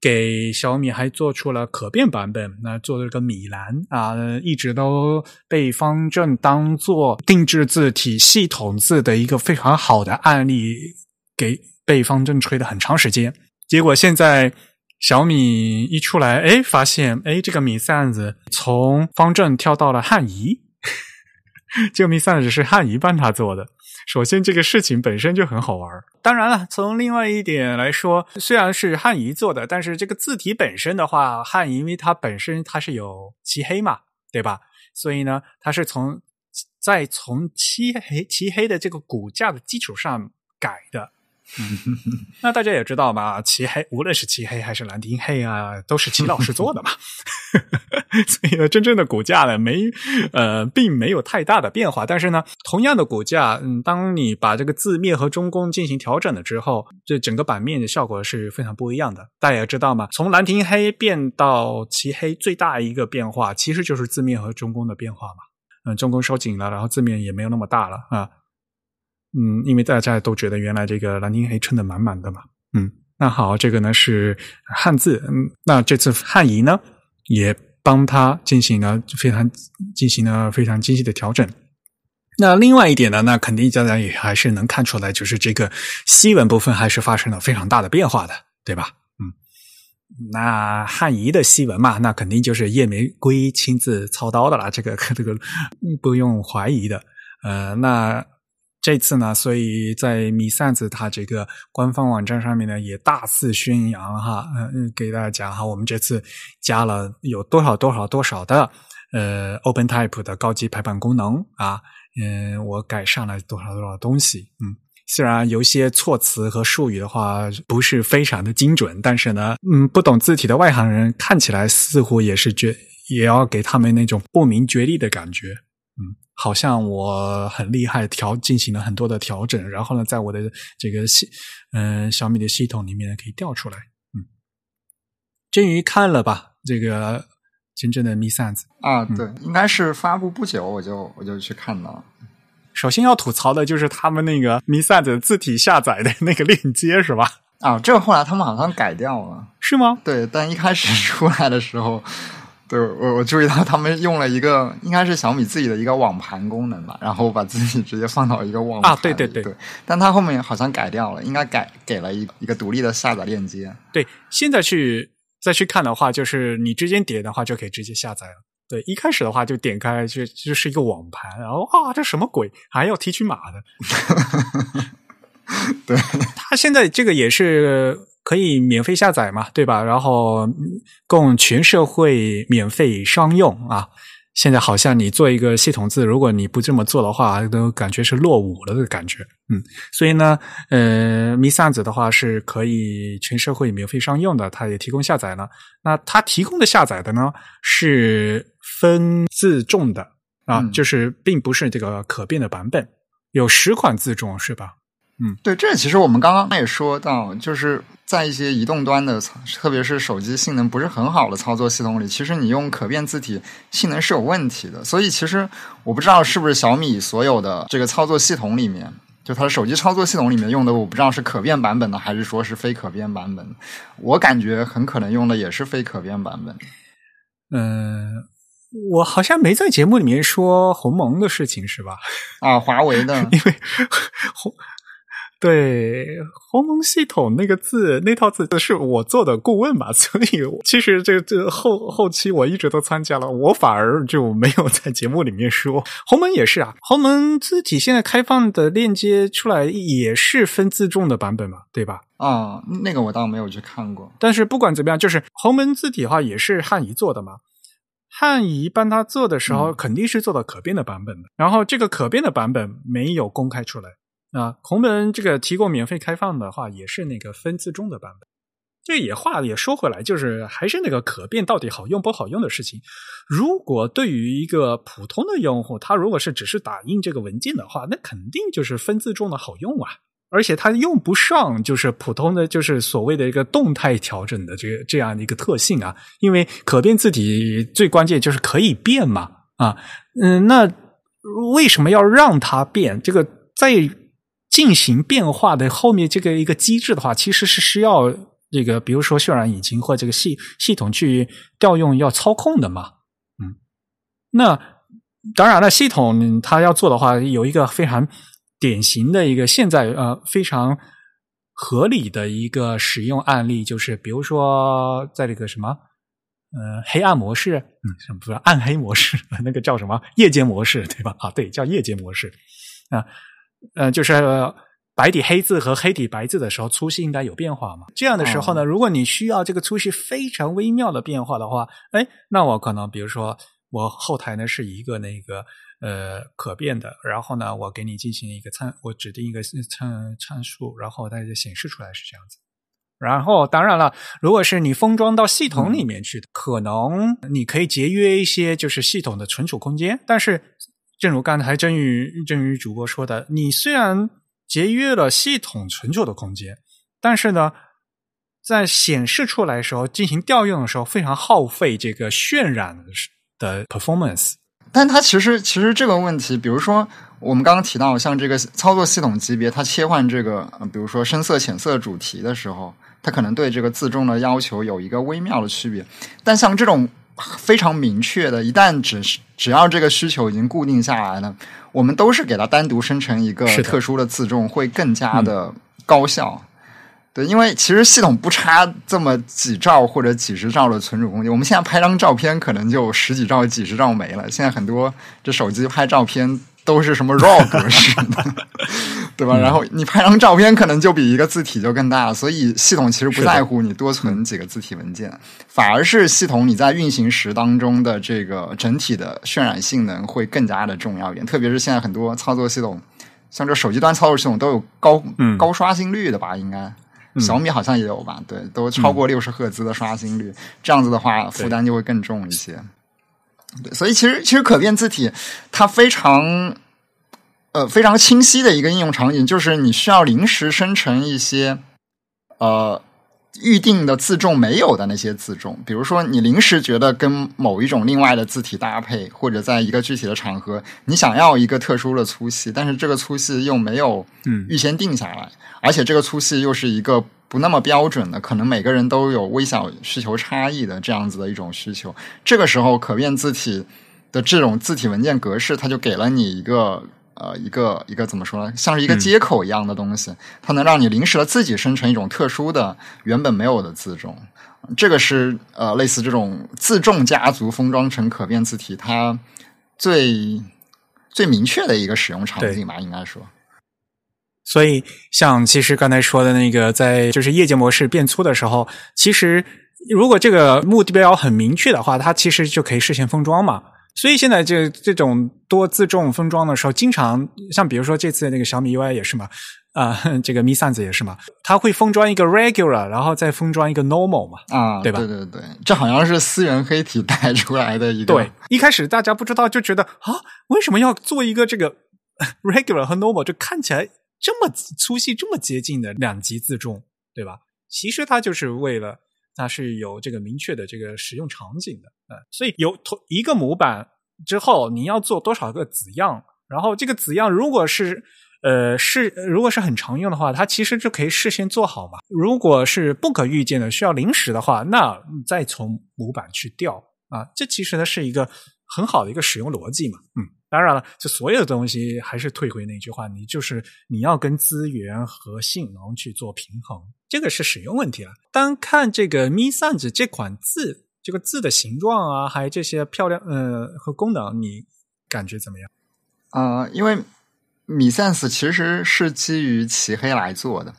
Speaker 1: 给小米还做出了可变版本，那做了个米兰啊，一直都被方正当做定制字体系统字的一个非常好的案例。给被方正吹了很长时间，结果现在小米一出来，哎，发现哎，这个米 sans 从方正跳到了汉仪，这个米 sans 是汉仪帮他做的。首先，这个事情本身就很好玩。当然了，从另外一点来说，虽然是汉仪做的，但是这个字体本身的话，汉仪因为它本身它是有漆黑嘛，对吧？所以呢，它是从在从漆黑漆黑的这个骨架的基础上。改的。那大家也知道嘛，漆黑无论是漆黑还是蓝丁黑啊，都是齐老师做的嘛，所以呢，真正的骨架呢，没呃，并没有太大的变化。但是呢，同样的骨架，嗯，当你把这个字面和中宫进行调整了之后，这整个版面的效果是非常不一样的。大家也知道嘛，从蓝丁黑变到漆黑，最大一个变化其实就是字面和中宫的变化嘛。嗯，中宫收紧了，然后字面也没有那么大了啊。嗯，因为大家都觉得原来这个蓝丁黑衬的满满的嘛，嗯，那好，这个呢是汉字，嗯，那这次汉仪呢也帮他进行了非常进行了非常精细的调整。那另外一点呢，那肯定大家也还是能看出来，就是这个西文部分还是发生了非常大的变化的，对吧？嗯，那汉仪的西文嘛，那肯定就是叶玫瑰亲自操刀的啦，这个 这个不用怀疑的，呃，那。这次呢，所以在米扇子他这个官方网站上面呢，也大肆宣扬哈，嗯，给大家讲哈，我们这次加了有多少多少多少的呃 Open Type 的高级排版功能啊，嗯，我改善了多少多少东西，嗯，虽然有些措辞和术语的话不是非常的精准，但是呢，嗯，不懂字体的外行人看起来似乎也是觉也要给他们那种不明觉厉的感觉，嗯。好像我很厉害，调进行了很多的调整，然后呢，在我的这个系嗯小米的系统里面可以调出来。嗯，终于看了吧？这个真正的 Mi Sans
Speaker 2: 啊，对，应该是发布不久，我就我就去看了。
Speaker 1: 首先要吐槽的就是他们那个 Mi Sans 字体下载的那个链接，是吧？
Speaker 2: 啊，这个后来他们好像改掉了，
Speaker 1: 是吗？
Speaker 2: 对，但一开始出来的时候。对我，我注意到他们用了一个应该是小米自己的一个网盘功能吧，然后把自己直接放到一个网
Speaker 1: 啊，对对对，
Speaker 2: 但他后面好像改掉了，应该改给了一一个独立的下载链接。
Speaker 1: 对，现在去再去看的话，就是你直接点的话就可以直接下载了。对，一开始的话就点开就就是一个网盘，然后啊，这什么鬼，还要提取码的。
Speaker 2: 对，
Speaker 1: 他现在这个也是。可以免费下载嘛，对吧？然后供全社会免费商用啊！现在好像你做一个系统字，如果你不这么做的话，都感觉是落伍了的感觉。嗯，所以呢，呃，米扇子的话是可以全社会免费商用的，它也提供下载了。那它提供的下载的呢，是分自重的啊，就是并不是这个可变的版本，有十款自重是吧？嗯，
Speaker 2: 对，这其实我们刚刚也说到，就是在一些移动端的，特别是手机性能不是很好的操作系统里，其实你用可变字体性能是有问题的。所以其实我不知道是不是小米所有的这个操作系统里面，就它的手机操作系统里面用的，我不知道是可变版本的还是说是非可变版本。我感觉很可能用的也是非可变版本。
Speaker 1: 嗯，我好像没在节目里面说鸿蒙的事情，是吧？
Speaker 2: 啊，华为的，
Speaker 1: 因为鸿。对，鸿蒙系统那个字那套字是我做的顾问嘛，所以其实这这后后期我一直都参加了，我反而就没有在节目里面说。鸿蒙也是啊，鸿蒙字体现在开放的链接出来也是分自重的版本嘛，对吧？
Speaker 2: 啊，那个我倒没有去看过。
Speaker 1: 但是不管怎么样，就是鸿蒙字体的话也是汉仪做的嘛，汉仪帮他做的时候肯定是做的可变的版本的，然后这个可变的版本没有公开出来。啊，鸿蒙这个提供免费开放的话，也是那个分自重的版本。这也话也说回来，就是还是那个可变到底好用不好用的事情。如果对于一个普通的用户，他如果是只是打印这个文件的话，那肯定就是分自重的好用啊。而且它用不上就是普通的就是所谓的一个动态调整的这个这样的一个特性啊。因为可变字体最关键就是可以变嘛啊嗯，那为什么要让它变？这个在进行变化的后面这个一个机制的话，其实是需要这个，比如说渲染引擎或这个系系统去调用要操控的嘛。嗯，那当然了，系统它要做的话，有一个非常典型的一个现在呃非常合理的一个使用案例，就是比如说在这个什么呃黑暗模式，嗯，不是暗黑模式，那个叫什么夜间模式对吧？啊，对，叫夜间模式啊。就是白底黑字和黑底白字的时候，粗细应该有变化嘛？这样的时候呢，如果你需要这个粗细非常微妙的变化的话，哎，那我可能比如说我后台呢是一个那个呃可变的，然后呢，我给你进行一个参，我指定一个参参数，然后它就显示出来是这样子。然后当然了，如果是你封装到系统里面去的，可能你可以节约一些就是系统的存储空间。但是，正如刚才真宇真宇主播说的，你虽然节约了系统存储的空间，但是呢，在显示出来的时候进行调用的时候，非常耗费这个渲染的 performance。
Speaker 2: 但它其实其实这个问题，比如说我们刚刚提到，像这个操作系统级别，它切换这个，比如说深色、浅色主题的时候。它可能对这个自重的要求有一个微妙的区别，但像这种非常明确的，一旦只是只要这个需求已经固定下来了，我们都是给它单独生成一个特殊的自重，会更加的高效。对，因为其实系统不差这么几兆或者几十兆的存储空间，我们现在拍张照片可能就十几兆、几十兆没了。现在很多这手机拍照片。都是什么 RAW 格式的，对吧？然后你拍张照片，可能就比一个字体就更大，所以系统其实不在乎你多存几个字体文件，反而是系统你在运行时当中的这个整体的渲染性能会更加的重要一点。特别是现在很多操作系统，像这手机端操作系统都有高高刷新率的吧？应该小米好像也有吧？对，都超过六十赫兹的刷新率，这样子的话负担就会更重一些。对，所以其实其实可变字体它非常呃非常清晰的一个应用场景，就是你需要临时生成一些呃预定的字重没有的那些字重，比如说你临时觉得跟某一种另外的字体搭配，或者在一个具体的场合你想要一个特殊的粗细，但是这个粗细又没有嗯预先定下来，而且这个粗细又是一个。不那么标准的，可能每个人都有微小需求差异的这样子的一种需求。这个时候，可变字体的这种字体文件格式，它就给了你一个呃一个一个怎么说呢？像是一个接口一样的东西，它能让你临时的自己生成一种特殊的原本没有的字重。这个是呃类似这种自重家族封装成可变字体，它最最明确的一个使用场景吧，应该说。
Speaker 1: 所以，像其实刚才说的那个，在就是业界模式变粗的时候，其实如果这个目标很明确的话，它其实就可以事先封装嘛。所以现在这这种多自重封装的时候，经常像比如说这次那个小米 UI 也是嘛，啊，这个 Mi Sans 也是嘛，它会封装一个 Regular，然后再封装一个 Normal 嘛，
Speaker 2: 啊，
Speaker 1: 对吧？
Speaker 2: 对对对，这好像是私人黑体带出来的一
Speaker 1: 个。对，一开始大家不知道就觉得啊，为什么要做一个这个 Regular 和 Normal，就看起来。这么粗细这么接近的两级自重，对吧？其实它就是为了它是有这个明确的这个使用场景的，所以有同一个模板之后，你要做多少个子样，然后这个子样如果是呃是如果是很常用的话，它其实就可以事先做好嘛。如果是不可预见的需要临时的话，那再从模板去调啊，这其实呢是一个很好的一个使用逻辑嘛，嗯。当然了，这所有的东西还是退回那句话，你就是你要跟资源和性能去做平衡，这个是使用问题了。单看这个 Mi Sans 这款字，这个字的形状啊，还有这些漂亮呃和功能，你感觉怎么样？
Speaker 2: 啊，因为米 Sans 其实是基于漆黑来做的，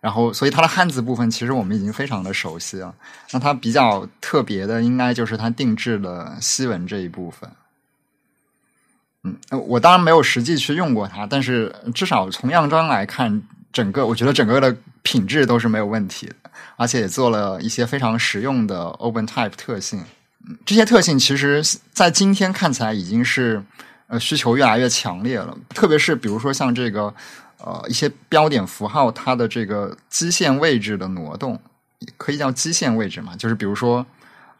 Speaker 2: 然后所以它的汉字部分其实我们已经非常的熟悉了。那它比较特别的，应该就是它定制的西文这一部分。嗯，我当然没有实际去用过它，但是至少从样装来看，整个我觉得整个的品质都是没有问题的，而且也做了一些非常实用的 Open Type 特性。这些特性其实，在今天看起来已经是呃需求越来越强烈了，特别是比如说像这个呃一些标点符号，它的这个基线位置的挪动，可以叫基线位置嘛，就是比如说。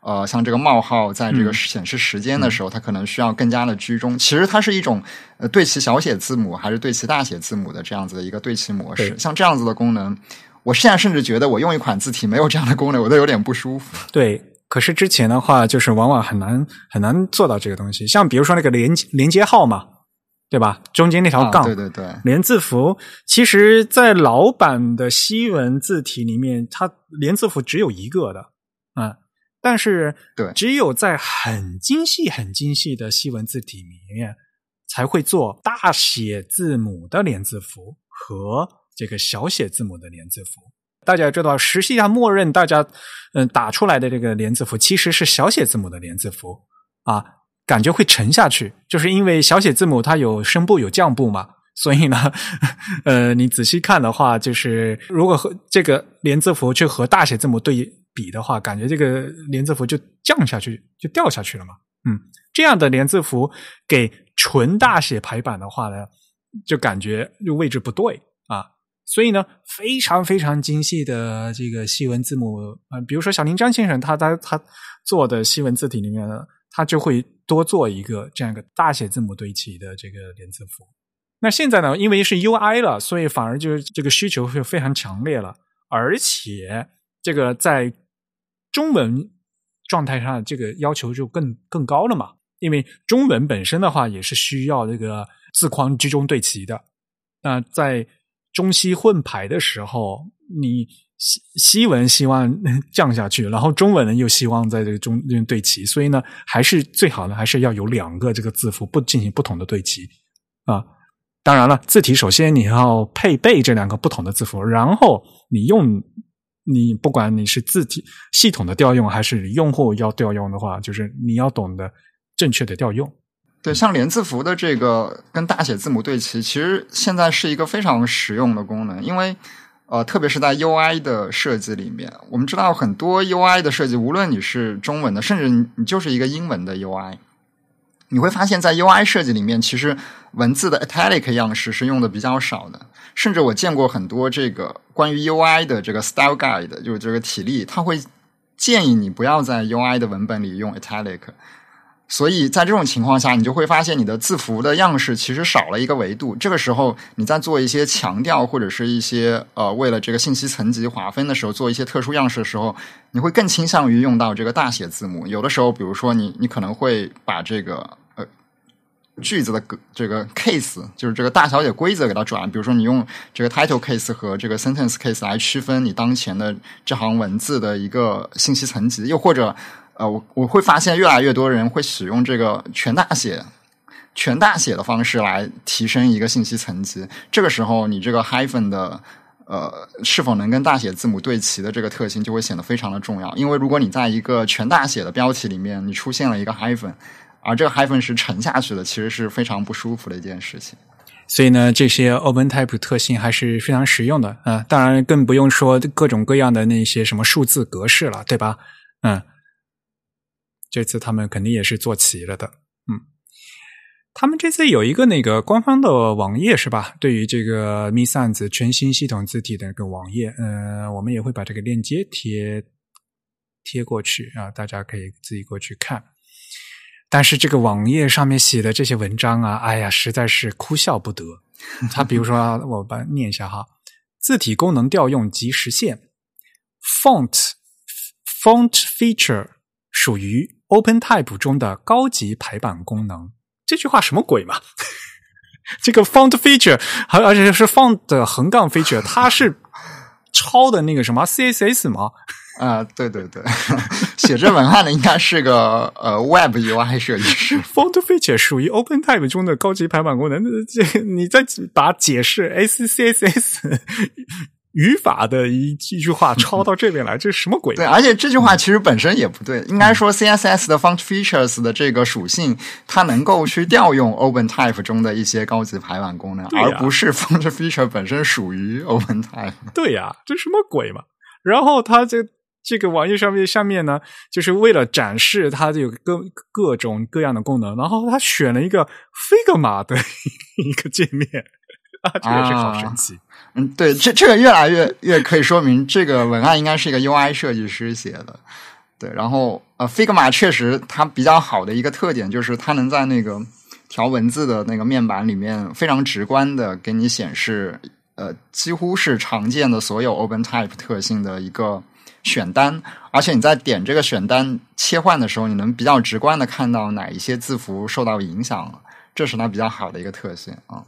Speaker 2: 呃，像这个冒号在这个显示时间的时候，它可能需要更加的居中。其实它是一种呃对齐小写字母还是对齐大写字母的这样子的一个对齐模式。像这样子的功能，我现在甚至觉得我用一款字体没有这样的功能，我都有点不舒服。
Speaker 1: 对，可是之前的话，就是往往很难很难做到这个东西。像比如说那个连接连接号嘛，对吧？中间那条杠，
Speaker 2: 对对对，
Speaker 1: 连字符，其实在老版的西文字体里面，它连字符只有一个的，嗯。但是，
Speaker 2: 对，
Speaker 1: 只有在很精细、很精细的西文字体里面，才会做大写字母的连字符和这个小写字母的连字符。大家知道，实际上默认大家嗯打出来的这个连字符其实是小写字母的连字符啊。感觉会沉下去，就是因为小写字母它有声部有降部嘛，所以呢，呃，你仔细看的话，就是如果和这个连字符去和大写字母对比的话，感觉这个连字符就降下去，就掉下去了嘛。嗯，这样的连字符给纯大写排版的话呢，就感觉就位置不对。所以呢，非常非常精细的这个西文字母啊，比如说小林张先生他他他做的西文字体里面呢。他就会多做一个这样一个大写字母对齐的这个连字符。那现在呢，因为是 UI 了，所以反而就是这个需求是非常强烈了，而且这个在中文状态上这个要求就更更高了嘛。因为中文本身的话也是需要这个字框居中对齐的。那在中西混排的时候，你。西西文希望降下去，然后中文呢又希望在这个中间对齐，所以呢，还是最好呢还是要有两个这个字符不进行不同的对齐啊。当然了，字体首先你要配备这两个不同的字符，然后你用你不管你是字体系统的调用还是用户要调用的话，就是你要懂得正确的调用。
Speaker 2: 对，像连字符的这个跟大写字母对齐，其实现在是一个非常实用的功能，因为。呃，特别是在 UI 的设计里面，我们知道很多 UI 的设计，无论你是中文的，甚至你就是一个英文的 UI，你会发现在 UI 设计里面，其实文字的 italic 样式是用的比较少的。甚至我见过很多这个关于 UI 的这个 style guide，就是这个体例，他会建议你不要在 UI 的文本里用 italic。所以在这种情况下，你就会发现你的字符的样式其实少了一个维度。这个时候，你在做一些强调或者是一些呃为了这个信息层级划分的时候，做一些特殊样式的时候，你会更倾向于用到这个大写字母。有的时候，比如说你你可能会把这个呃句子的这个 case，就是这个大小写规则给它转。比如说你用这个 title case 和这个 sentence case 来区分你当前的这行文字的一个信息层级，又或者。呃，我我会发现越来越多人会使用这个全大写、全大写的方式来提升一个信息层级。这个时候，你这个 hyphen 的呃是否能跟大写字母对齐的这个特性就会显得非常的重要。因为如果你在一个全大写的标题里面你出现了一个 hyphen，而这个 hyphen 是沉下去的，其实是非常不舒服的一件事情。
Speaker 1: 所以呢，这些 open type 特性还是非常实用的啊。当然，更不用说各种各样的那些什么数字格式了，对吧？嗯。这次他们肯定也是做齐了的，嗯，他们这次有一个那个官方的网页是吧？对于这个 Mi Sans 全新系统字体的一个网页，呃，我们也会把这个链接贴贴过去啊，大家可以自己过去看。但是这个网页上面写的这些文章啊，哎呀，实在是哭笑不得。他比如说，我把念一下哈，字体功能调用及实现，Font Font Feature 属于。OpenType 中的高级排版功能，这句话什么鬼嘛？这个 Font Feature，而而且是 Font 横杠 Feature，它是抄的那个什么 CSS 吗？
Speaker 2: 啊，对对对，写这文案的应该是个呃 Web UI 设计师。
Speaker 1: Font Feature 属于 OpenType 中的高级排版功能，这你再把解释 SCSS。语法的一一句话抄到这边来，这是什么鬼？
Speaker 2: 对，而且这句话其实本身也不对。应该说，CSS 的 font features 的这个属性，它能够去调用 OpenType 中的一些高级排版功能，而不是 font feature 本身属于 OpenType。
Speaker 1: 对呀，这什么鬼嘛？然后它这这个网页上面下面呢，就是为了展示它这个各各种各样的功能，然后它选了一个 Figma 的一个界面。啊，这个是好神奇。
Speaker 2: 嗯，对，这这个越来越越可以说明这个文案应该是一个 UI 设计师写的。对，然后呃，Figma 确实它比较好的一个特点就是它能在那个调文字的那个面板里面非常直观的给你显示呃，几乎是常见的所有 OpenType 特性的一个选单，而且你在点这个选单切换的时候，你能比较直观的看到哪一些字符受到影响了，这是它比较好的一个特性啊。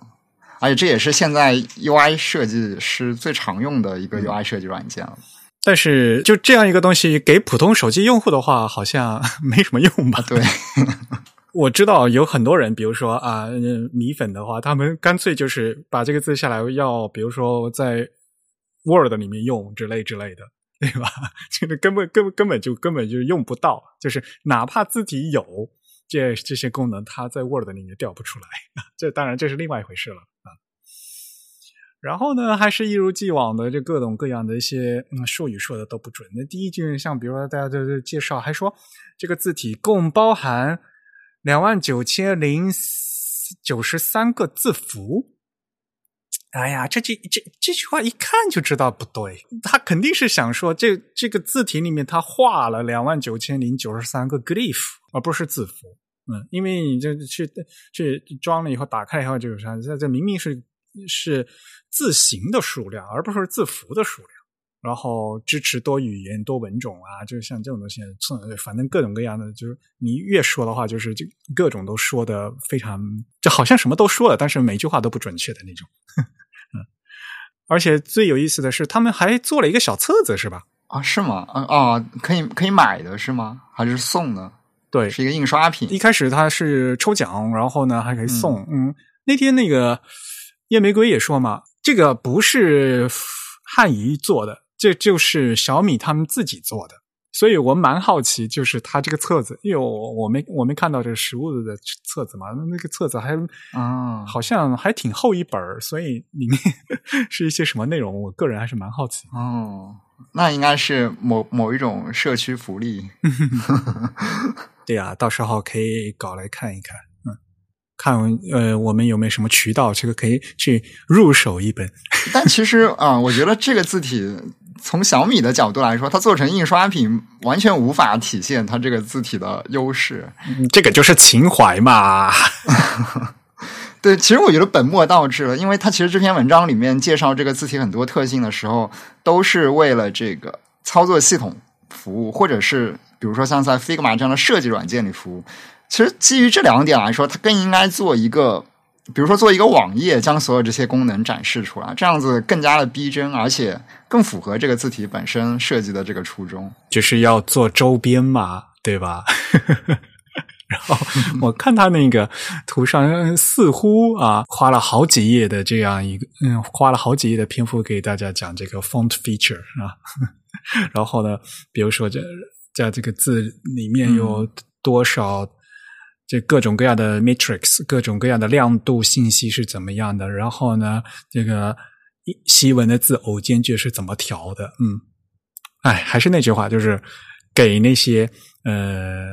Speaker 2: 而且这也是现在 UI 设计师最常用的一个 UI 设计软件了。
Speaker 1: 但是就这样一个东西，给普通手机用户的话，好像 没什么用吧？
Speaker 2: 对，
Speaker 1: 我知道有很多人，比如说啊，米粉的话，他们干脆就是把这个字下来，要比如说在 Word 里面用之类之类的，对吧？这 个根本根本根本就根本就用不到，就是哪怕字体有。这这些功能它在 Word 里面调不出来，这当然这是另外一回事了啊。然后呢，还是一如既往的，这各种各样的一些嗯术语说的都不准。那第一句，像比如说大家的介绍，还说这个字体共包含两万九千零九十三个字符。哎呀，这这这这句话一看就知道不对，他肯定是想说这这个字体里面他画了两万九千零九十三个 glyph，而不是字符。嗯，因为你这去去装了以后，打开以后就有啥，这这明明是是字形的数量，而不是字符的数量。然后支持多语言、多文种啊，就是像这种东西，反正各种各样的，就是你越说的话，就是就各种都说的非常，就好像什么都说了，但是每句话都不准确的那种。嗯，而且最有意思的是，他们还做了一个小册子，是吧？
Speaker 2: 啊，是吗？啊啊，可以可以买的是吗？还是送的？
Speaker 1: 对，
Speaker 2: 是一个印刷品。
Speaker 1: 一开始它是抽奖，然后呢还可以送。嗯，那天那个叶玫瑰也说嘛，这个不是汉仪做的。这就是小米他们自己做的，所以我蛮好奇，就是他这个册子，因为我我没我没看到这个实物的册子嘛，那个册子还
Speaker 2: 啊，
Speaker 1: 好像还挺厚一本所以里面 是一些什么内容，我个人还是蛮好奇。
Speaker 2: 哦，那应该是某某一种社区福利。
Speaker 1: 对呀，到时候可以搞来看一看，嗯，看呃我们有没有什么渠道，这个可以去入手一本。
Speaker 2: 但其实啊，我觉得这个字体。从小米的角度来说，它做成印刷品完全无法体现它这个字体的优势。
Speaker 1: 这个就是情怀嘛。
Speaker 2: 对，其实我觉得本末倒置了，因为它其实这篇文章里面介绍这个字体很多特性的时候，都是为了这个操作系统服务，或者是比如说像在 Figma 这样的设计软件里服务。其实基于这两点来说，它更应该做一个。比如说，做一个网页，将所有这些功能展示出来，这样子更加的逼真，而且更符合这个字体本身设计的这个初衷，
Speaker 1: 就是要做周边嘛，对吧？然后我看他那个图上，似乎啊，花了好几页的这样一个，嗯，花了好几页的篇幅给大家讲这个 font feature 啊。然后呢，比如说这在这个字里面有多少？这各种各样的 matrix，各种各样的亮度信息是怎么样的？然后呢，这个西文的字偶间距是怎么调的？嗯，哎，还是那句话，就是给那些呃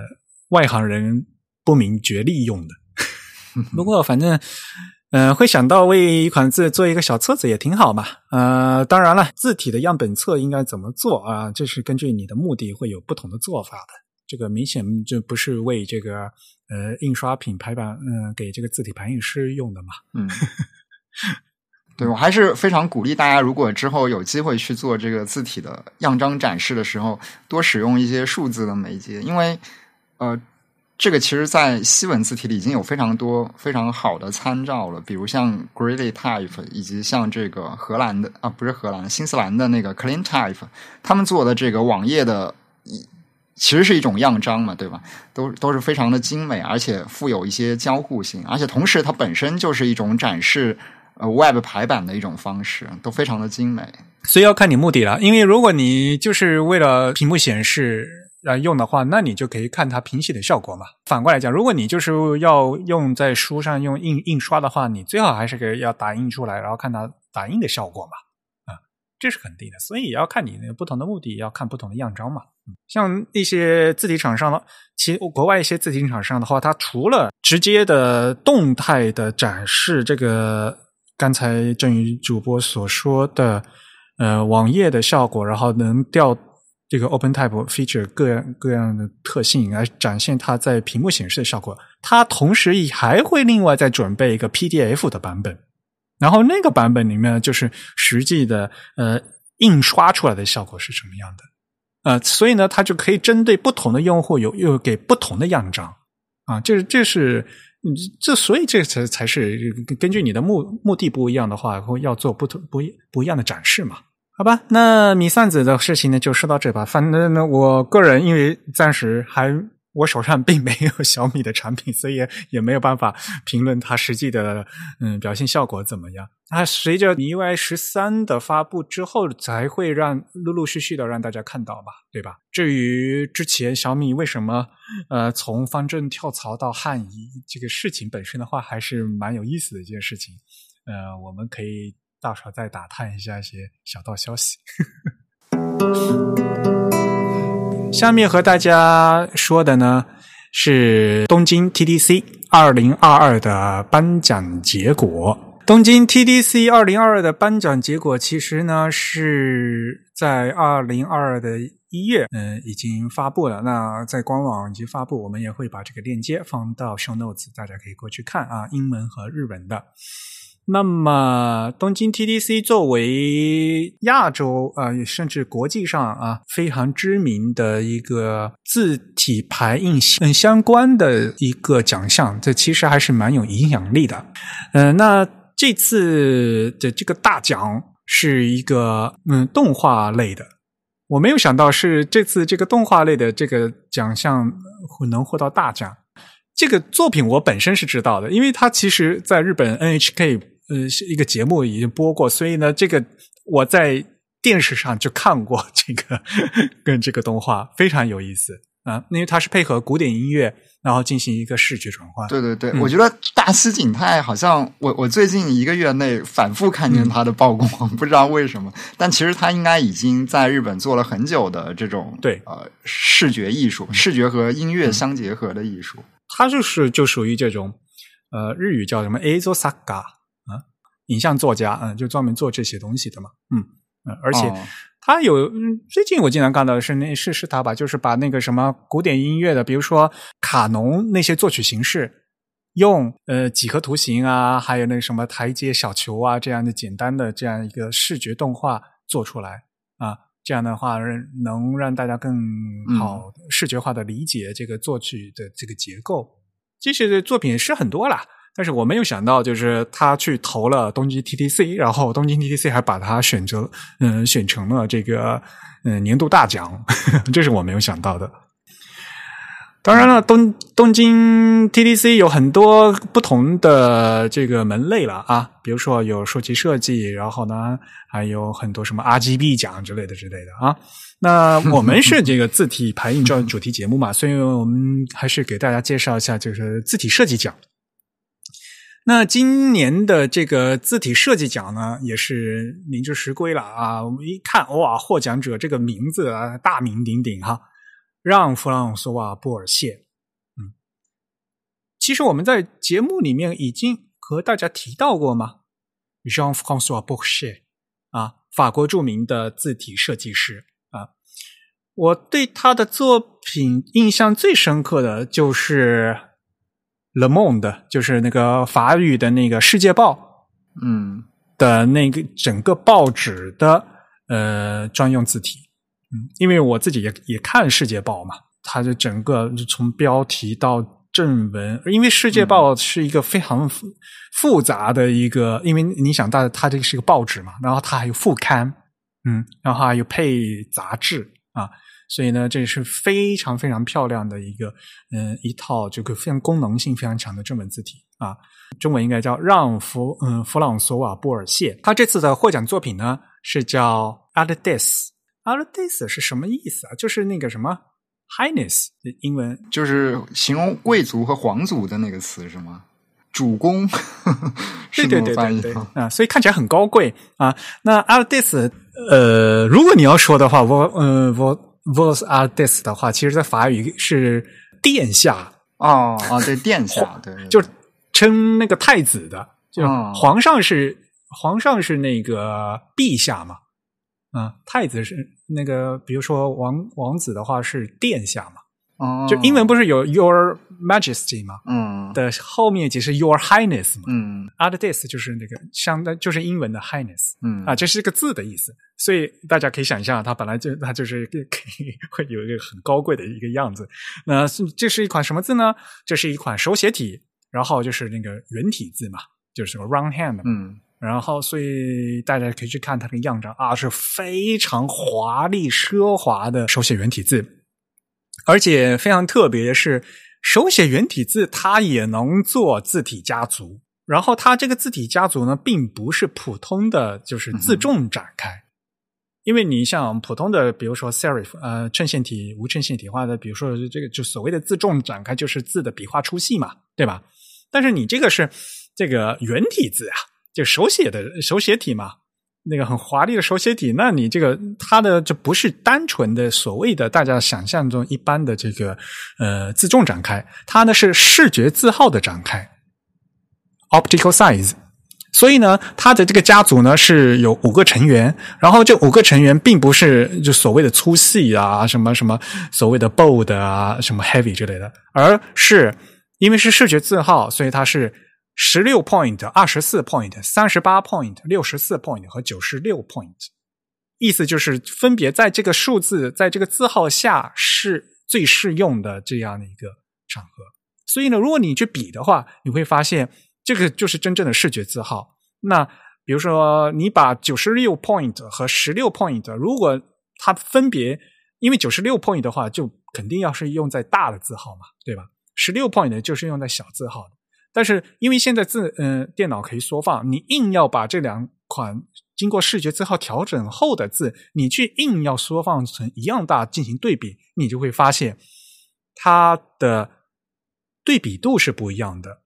Speaker 1: 外行人不明觉厉用的。不过反正，嗯，会想到为一款字做一个小册子也挺好嘛。呃，当然了，字体的样本册应该怎么做啊？这是根据你的目的会有不同的做法的。这个明显就不是为这个。呃，印刷品排版，嗯，给这个字体排印师用的嘛。
Speaker 2: 嗯，对我还是非常鼓励大家，如果之后有机会去做这个字体的样章展示的时候，多使用一些数字的媒介，因为呃，这个其实，在西文字体里已经有非常多非常好的参照了，比如像 Greely Type，以及像这个荷兰的啊，不是荷兰，新西兰的那个 Clean Type，他们做的这个网页的。其实是一种样章嘛，对吧？都都是非常的精美，而且富有一些交互性，而且同时它本身就是一种展示呃 Web 排版的一种方式，都非常的精美。
Speaker 1: 所以要看你目的了，因为如果你就是为了屏幕显示来用的话，那你就可以看它平写的效果嘛。反过来讲，如果你就是要用在书上用印印刷的话，你最好还是给要打印出来，然后看它打印的效果嘛。这是肯定的，所以也要看你那个不同的目的，要看不同的样章嘛。像一些字体厂商的，其国外一些字体厂商的话，它除了直接的动态的展示这个刚才正宇主播所说的呃网页的效果，然后能调这个 OpenType feature 各样各样的特性来展现它在屏幕显示的效果，它同时也还会另外再准备一个 PDF 的版本。然后那个版本里面就是实际的呃印刷出来的效果是什么样的，呃，所以呢，它就可以针对不同的用户有又给不同的样章啊，这这是这所以这才才是根据你的目目的不一样的话，会要做不同不一不一样的展示嘛？好吧，那米散子的事情呢就说到这吧。反正呢，我个人因为暂时还。我手上并没有小米的产品，所以也没有办法评论它实际的嗯表现效果怎么样。它随着 MIUI 十三的发布之后，才会让陆陆续续的让大家看到吧，对吧？至于之前小米为什么呃从方正跳槽到汉仪这个事情本身的话，还是蛮有意思的一件事情。呃，我们可以到时候再打探一下一些小道消息。下面和大家说的呢是东京 TDC 二零二二的颁奖结果。东京 TDC 二零二二的颁奖结果，其实呢是在二零二二的一月，嗯，已经发布了。那在官网已经发布，我们也会把这个链接放到 Show Notes，大家可以过去看啊，英文和日文的。那么，东京 TDC 作为亚洲啊，甚至国际上啊非常知名的一个字体排印相相关的一个奖项，这其实还是蛮有影响力的。嗯，那这次的这个大奖是一个嗯动画类的，我没有想到是这次这个动画类的这个奖项能获到大奖。这个作品我本身是知道的，因为它其实在日本 NHK。呃，是一个节目已经播过，所以呢，这个我在电视上就看过这个跟这个动画非常有意思啊，因为它是配合古典音乐，然后进行一个视觉转换。
Speaker 2: 对对对，我觉得大西景泰好像我我最近一个月内反复看见他的曝光，不知道为什么，但其实他应该已经在日本做了很久的这种
Speaker 1: 对
Speaker 2: 呃视觉艺术、视觉和音乐相结合的艺术。
Speaker 1: 他就是就属于这种呃日语叫什么 a z o saga。影像作家，嗯，就专门做这些东西的嘛，嗯嗯，而且他有最近我经常看到的是那是是他吧，就是把那个什么古典音乐的，比如说卡农那些作曲形式，用呃几何图形啊，还有那个什么台阶小球啊这样的简单的这样一个视觉动画做出来啊，这样的话能让大家更好视觉化的理解这个作曲的这个结构。这些的作品是很多了。但是我没有想到，就是他去投了东京 TTC，然后东京 TTC 还把他选择，嗯，选成了这个嗯年度大奖，这是我没有想到的。当然了，东东京 TTC 有很多不同的这个门类了啊，比如说有书籍设计，然后呢还有很多什么 RGB 奖之类的之类的啊。那我们是这个字体排印专主题节目嘛，所以我们还是给大家介绍一下，就是字体设计奖。那今年的这个字体设计奖呢，也是名至实归了啊！我们一看，哇，获奖者这个名字啊，大名鼎鼎哈，让·弗朗索瓦·布尔谢。嗯，其实我们在节目里面已经和大家提到过嘛，Jean-François Bourget 啊，法国著名的字体设计师啊，我对他的作品印象最深刻的就是。Le Monde 就是那个法语的那个《世界报》，
Speaker 2: 嗯，
Speaker 1: 的那个整个报纸的呃专用字体，嗯，因为我自己也也看《世界报》嘛，它的整个从标题到正文，因为《世界报》是一个非常复杂的一个，因为你想到它这个是一个报纸嘛，然后它还有副刊，嗯，然后还有配杂志啊。所以呢，这是非常非常漂亮的一个，嗯，一套这个非常功能性非常强的正文字体啊。中文应该叫让弗嗯弗朗索瓦布尔谢。他这次的获奖作品呢是叫 Altesse。Altesse 是什么意思啊？就是那个什么 Highness 英文，
Speaker 2: 就是形容贵族和皇族的那个词是吗？主公，
Speaker 1: 对对对对 对啊，所以看起来很高贵啊。那 Altesse，呃，如果你要说的话，我呃我。Vos a d e s 的话，其实在法语是殿下。
Speaker 2: 哦哦，对 殿下，对，
Speaker 1: 就称那个太子的，就皇上是皇上是那个陛下嘛，嗯，太子是那个，比如说王王子的话是殿下嘛。
Speaker 2: 哦，
Speaker 1: 就英文不是有 Your Majesty 嘛？
Speaker 2: 嗯，
Speaker 1: 的后面即是 Your Highness 嘛。
Speaker 2: 嗯
Speaker 1: ，Altesse 就是那个相当就是英文的 Highness。
Speaker 2: 嗯
Speaker 1: 啊，这是一个字的意思，所以大家可以想象，它本来就它就是 可以会有一个很高贵的一个样子。那这是一款什么字呢？这是一款手写体，然后就是那个圆体字嘛，就是个 Round Hand。
Speaker 2: 嗯，
Speaker 1: 然后所以大家可以去看它的样张啊，是非常华丽奢华的手写圆体字。而且非常特别的是，手写圆体字它也能做字体家族然后它这个字体家族呢，并不是普通的就是自重展开，因为你像普通的，比如说 serif 呃衬线体、无衬线体画的，比如说这个就所谓的自重展开，就是字的笔画粗细嘛，对吧？但是你这个是这个圆体字啊，就手写的手写体嘛。那个很华丽的手写体，那你这个它的就不是单纯的所谓的大家想象中一般的这个呃自重展开，它呢是视觉字号的展开，optical size。所以呢，它的这个家族呢是有五个成员，然后这五个成员并不是就所谓的粗细啊，什么什么所谓的 bold 啊，什么 heavy 之类的，而是因为是视觉字号，所以它是。十六 point、二十四 point、三十八 point、六十四 point 和九十六 point，意思就是分别在这个数字在这个字号下是最适用的这样的一个场合。所以呢，如果你去比的话，你会发现这个就是真正的视觉字号。那比如说，你把九十六 point 和十六 point，如果它分别，因为九十六 point 的话，就肯定要是用在大的字号嘛，对吧？十六 point 就是用在小字号的。但是，因为现在字，嗯，电脑可以缩放，你硬要把这两款经过视觉字号调整后的字，你去硬要缩放成一样大进行对比，你就会发现它的对比度是不一样的，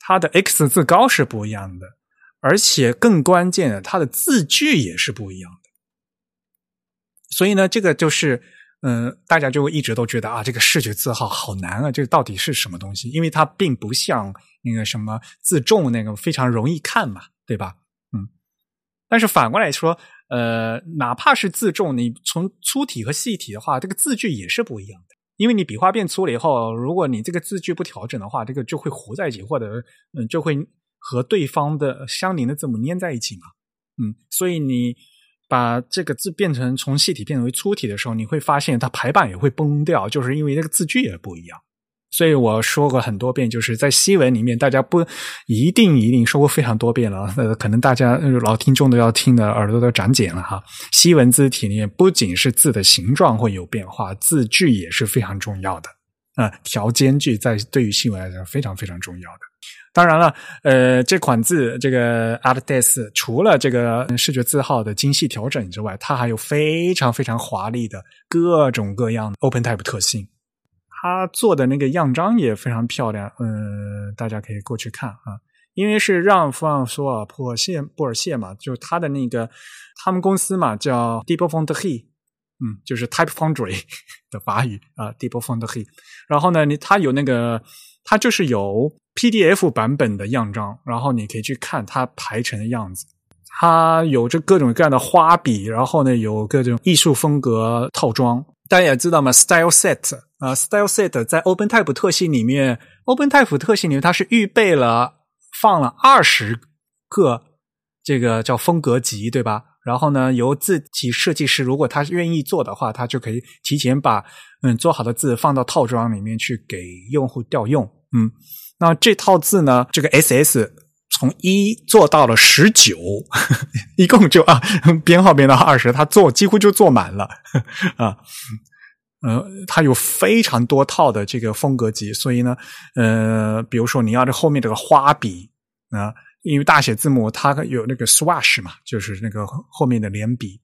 Speaker 1: 它的 x 字高是不一样的，而且更关键的，它的字距也是不一样的。所以呢，这个就是。嗯，大家就一直都觉得啊，这个视觉字号好难啊，这个到底是什么东西？因为它并不像那个什么字重那个非常容易看嘛，对吧？嗯，但是反过来说，呃，哪怕是字重，你从粗体和细体的话，这个字距也是不一样的。因为你笔画变粗了以后，如果你这个字距不调整的话，这个就会糊在一起，或者嗯，就会和对方的相邻的字母粘在一起嘛。嗯，所以你。把这个字变成从细体变为粗体的时候，你会发现它排版也会崩掉，就是因为那个字距也不一样。所以我说过很多遍，就是在西文里面，大家不一定一定说过非常多遍了。呃，可能大家老听众都要听的耳朵都长茧了哈。西文字体里面不仅是字的形状会有变化，字距也是非常重要的。啊，调间距在对于西文来讲非常非常重要的。当然了，呃，这款字这个 a r t d e s 除了这个视觉字号的精细调整之外，它还有非常非常华丽的各种各样的 OpenType 特性。它做的那个样章也非常漂亮，嗯，大家可以过去看啊。因为是让弗朗索尔·布尔谢布尔谢嘛，就是他的那个他们公司嘛，叫 d e e p f o n d h e 嗯，就是 Type Foundry 的法语啊 d e e p f o n d h e 然后呢，你它有那个，它就是有。PDF 版本的样章，然后你可以去看它排成的样子。它有着各种各样的花笔，然后呢有各种艺术风格套装。大家也知道嘛，Style Set 啊，Style Set 在 OpenType 特性里面，OpenType 特性里面它是预备了放了二十个这个叫风格集，对吧？然后呢，由自己设计师如果他愿意做的话，他就可以提前把嗯做好的字放到套装里面去给用户调用，嗯。那这套字呢？这个 S S 从一做到了十九，一共就啊编号编到二十，他做几乎就做满了啊。呃，它有非常多套的这个风格集，所以呢，呃，比如说你要这后面这个花笔啊，因为大写字母它有那个 swash 嘛，就是那个后面的连笔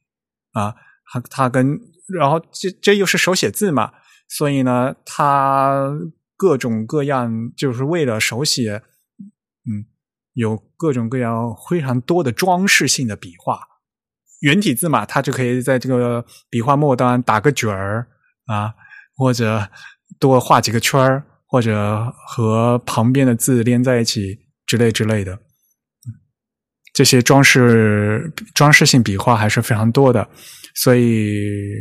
Speaker 1: 啊，它它跟然后这这又是手写字嘛，所以呢，它。各种各样，就是为了手写，嗯，有各种各样非常多的装饰性的笔画。圆体字嘛，它就可以在这个笔画末端打个卷儿啊，或者多画几个圈儿，或者和旁边的字连在一起之类之类的。这些装饰装饰性笔画还是非常多的。所以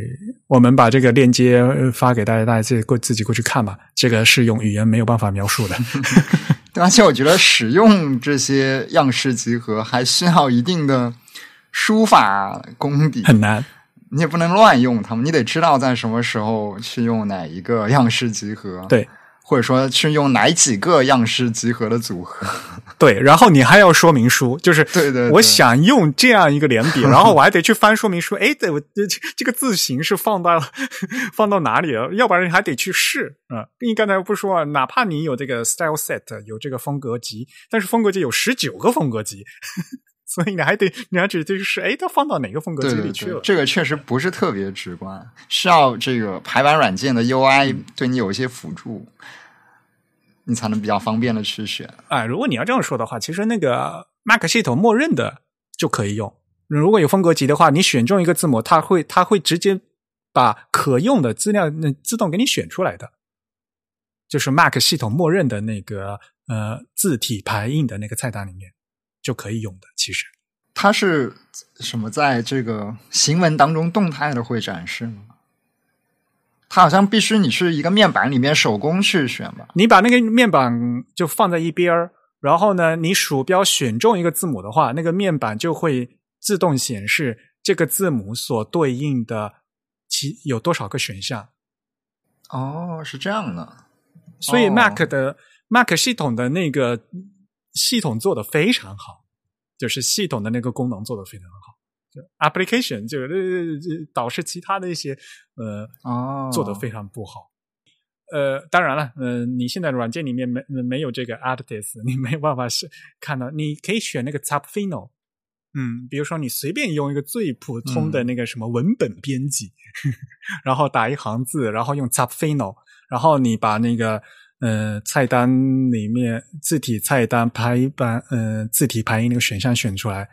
Speaker 1: 我们把这个链接发给大家，大家自己过自己过去看吧。这个是用语言没有办法描述的。
Speaker 2: 而且我觉得使用这些样式集合还需要一定的书法功底，
Speaker 1: 很难。
Speaker 2: 你也不能乱用它们，你得知道在什么时候去用哪一个样式集合。
Speaker 1: 对。
Speaker 2: 或者说是用哪几个样式集合的组合。
Speaker 1: 对，然后你还要说明书，就是
Speaker 2: 对对，
Speaker 1: 我想用这样一个连笔，然后我还得去翻说明书。哎，对，我这这个字形是放到 放到哪里了？要不然你还得去试啊。你刚才不说啊，哪怕你有这个 style set，有这个风格集，但是风格集有十九个风格集，所以你还得你还得去试。哎，它放到哪个风格集里去了？
Speaker 2: 这个确实不是特别直观，需要这个排版软件的 UI 对你有一些辅助。你才能比较方便的去选。
Speaker 1: 哎，如果你要这样说的话，其实那个 Mac 系统默认的就可以用。如果有风格集的话，你选中一个字母，它会它会直接把可用的资料那自动给你选出来的。就是 Mac 系统默认的那个呃字体排印的那个菜单里面就可以用的。其实
Speaker 2: 它是什么在这个行文当中动态的会展示吗？它好像必须你是一个面板里面手工去选吧？
Speaker 1: 你把那个面板就放在一边儿，然后呢，你鼠标选中一个字母的话，那个面板就会自动显示这个字母所对应的其有多少个选项。
Speaker 2: 哦，是这样的。
Speaker 1: 所以 Mac 的 Mac 系统的那个系统做的非常好，就是系统的那个功能做的非常好。就 application 就呃导致其他的一些呃
Speaker 2: 哦
Speaker 1: 做的非常不好。呃，当然了，呃，你现在软件里面没没有这个 artist，你没有办法是看到。你可以选那个 tap final 嗯，比如说你随便用一个最普通的那个什么文本编辑，然后打一行字，然后用 tap final 然后你把那个呃菜单里面字体菜单排版呃字体排印那个选项选出来。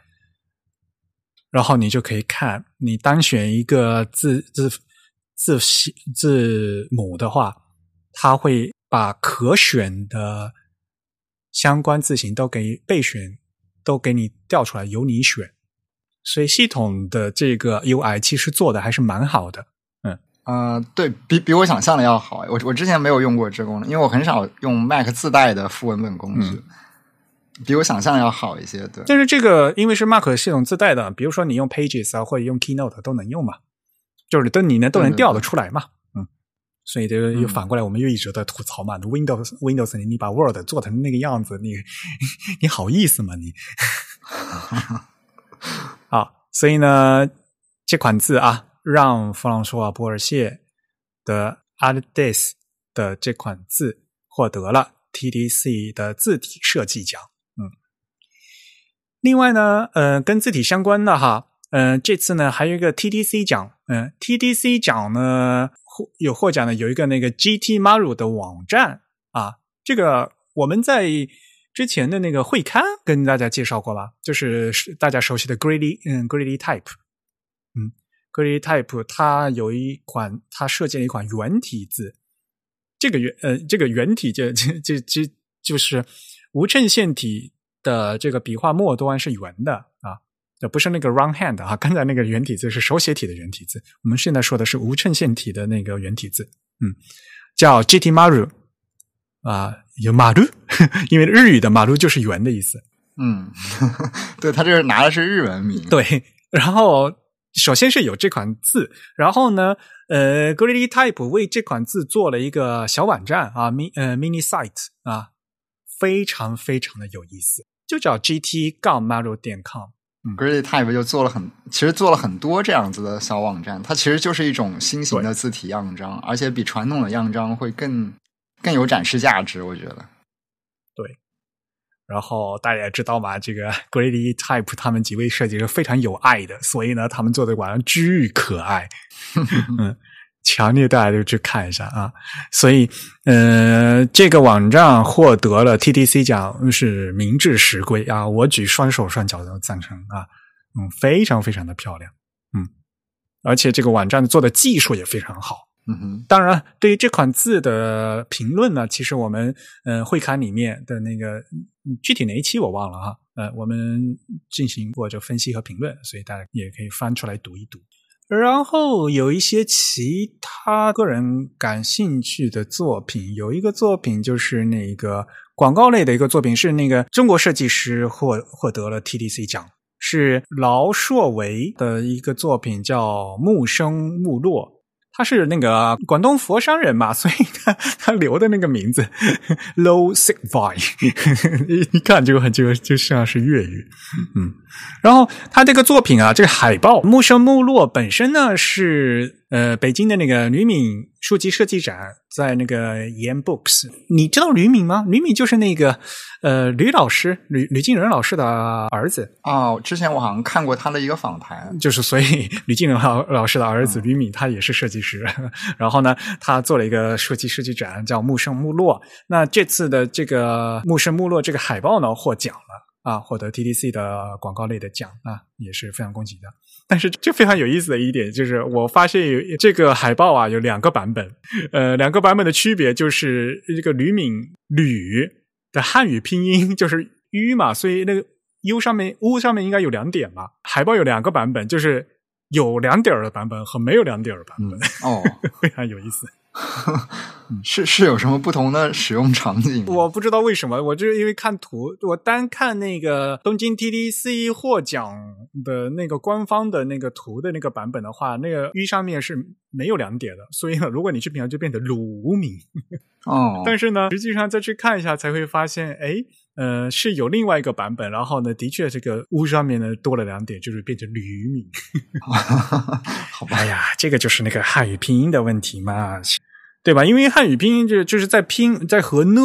Speaker 1: 然后你就可以看，你单选一个字字字字字母的话，它会把可选的相关字形都给备选，都给你调出来，由你选。所以系统的这个 UI 其实做的还是蛮好的。
Speaker 2: 嗯啊，对比比我想象的要好。我我之前没有用过这功能，因为我很少用 Mac 自带的副文本工具。比我想象要好一些，对。
Speaker 1: 但是这个因为是 Mark 系统自带的，比如说你用 Pages 啊，或者用 Keynote 都能用嘛，就是都你能都能调得出来嘛，嗯。所以这个又反过来，我们又一直在吐槽嘛，Windows Windows 你你把 Word 做成那个样子，你 你好意思吗你？啊，所以呢，这款字啊，让弗朗索瓦波尔谢的 Artis 的这款字获得了 TDC 的字体设计奖。另外呢，呃，跟字体相关的哈，呃，这次呢还有一个 TDC 奖，嗯，TDC 奖呢获有获奖的有一个那个 GT Maru 的网站啊，这个我们在之前的那个会刊跟大家介绍过吧，就是大家熟悉的 Greedy，嗯，Greedy Type，嗯，Greedy Type 它有一款，它设计了一款圆体字，这个圆呃，这个圆体这这这这就是无衬线体。的这个笔画末端是圆的啊，这不是那个 round hand 啊，刚才那个圆体字是手写体的圆体字，我们现在说的是无衬线体的那个圆体字，嗯，叫 GT Maru 啊，有马路，因为日语的马路就是圆的意思，
Speaker 2: 嗯，对他这是拿的是日文名，
Speaker 1: 对，然后首先是有这款字，然后呢，呃，Greedy Type 为这款字做了一个小网站啊，mini 呃 mini site 啊，非常非常的有意思。就叫 GT 杠 Maru 点 com，Greedy
Speaker 2: Type 就做了很，其实做了很多这样子的小网站，它其实就是一种新型的字体样章，而且比传统的样章会更更有展示价值，我觉得。
Speaker 1: 对，然后大家也知道嘛，这个 Greedy Type 他们几位设计师非常有爱的，所以呢，他们做的网站巨可爱。嗯。强烈大家就去看一下啊！所以，呃，这个网站获得了 TDC 奖是名至实归啊！我举双手双脚的赞成啊！嗯，非常非常的漂亮，嗯，而且这个网站做的技术也非常好，
Speaker 2: 嗯哼。
Speaker 1: 当然，对于这款字的评论呢，其实我们嗯会刊里面的那个具体哪一期我忘了哈，呃，我们进行过这分析和评论，所以大家也可以翻出来读一读。然后有一些其他个人感兴趣的作品，有一个作品就是那个广告类的一个作品，是那个中国设计师获获得了 TDC 奖，是劳硕维的一个作品，叫《木生木落》，他是那个广东佛山人嘛，所以他他留的那个名字 Low Sick Boy，一 一看就很就就像是粤语。嗯，然后他这个作品啊，这个海报《木生木落》本身呢是呃北京的那个吕敏书籍设计展，在那个岩 Books，你知道吕敏吗？吕敏就是那个呃吕老师吕吕敬仁老师的儿子。
Speaker 2: 哦，之前我好像看过他的一个访谈，
Speaker 1: 就是所以吕敬仁老老师的儿子吕敏，他也是设计师。然后呢，他做了一个书籍设计展，叫《木生木落》。那这次的这个《木生木落》这个海报呢，获奖了啊，获得 TDC 的广告类的奖啊，也是非常恭喜的。但是这非常有意思的一点就是，我发现有这个海报啊有两个版本，呃，两个版本的区别就是这个吕敏吕的汉语拼音就是“于”嘛，所以那个 “u” 上面 “u” 上面应该有两点嘛。海报有两个版本，就是有两点的版本和没有两点的版本。
Speaker 2: 哦，
Speaker 1: 非常有意思。
Speaker 2: 是是有什么不同的使用场景？
Speaker 1: 我不知道为什么，我就是因为看图，我单看那个东京 TDC 获奖的那个官方的那个图的那个版本的话，那个 U 上面是没有两点的，所以呢，如果你去品就变得鲁名
Speaker 2: 哦。
Speaker 1: 但是呢，实际上再去看一下才会发现，哎，呃，是有另外一个版本，然后呢，的确这个 U 上面呢多了两点，就是变成吕敏。
Speaker 2: 好吧，
Speaker 1: 哎呀，这个就是那个汉语拼音的问题嘛。对吧？因为汉语拼音就就是在拼在和呢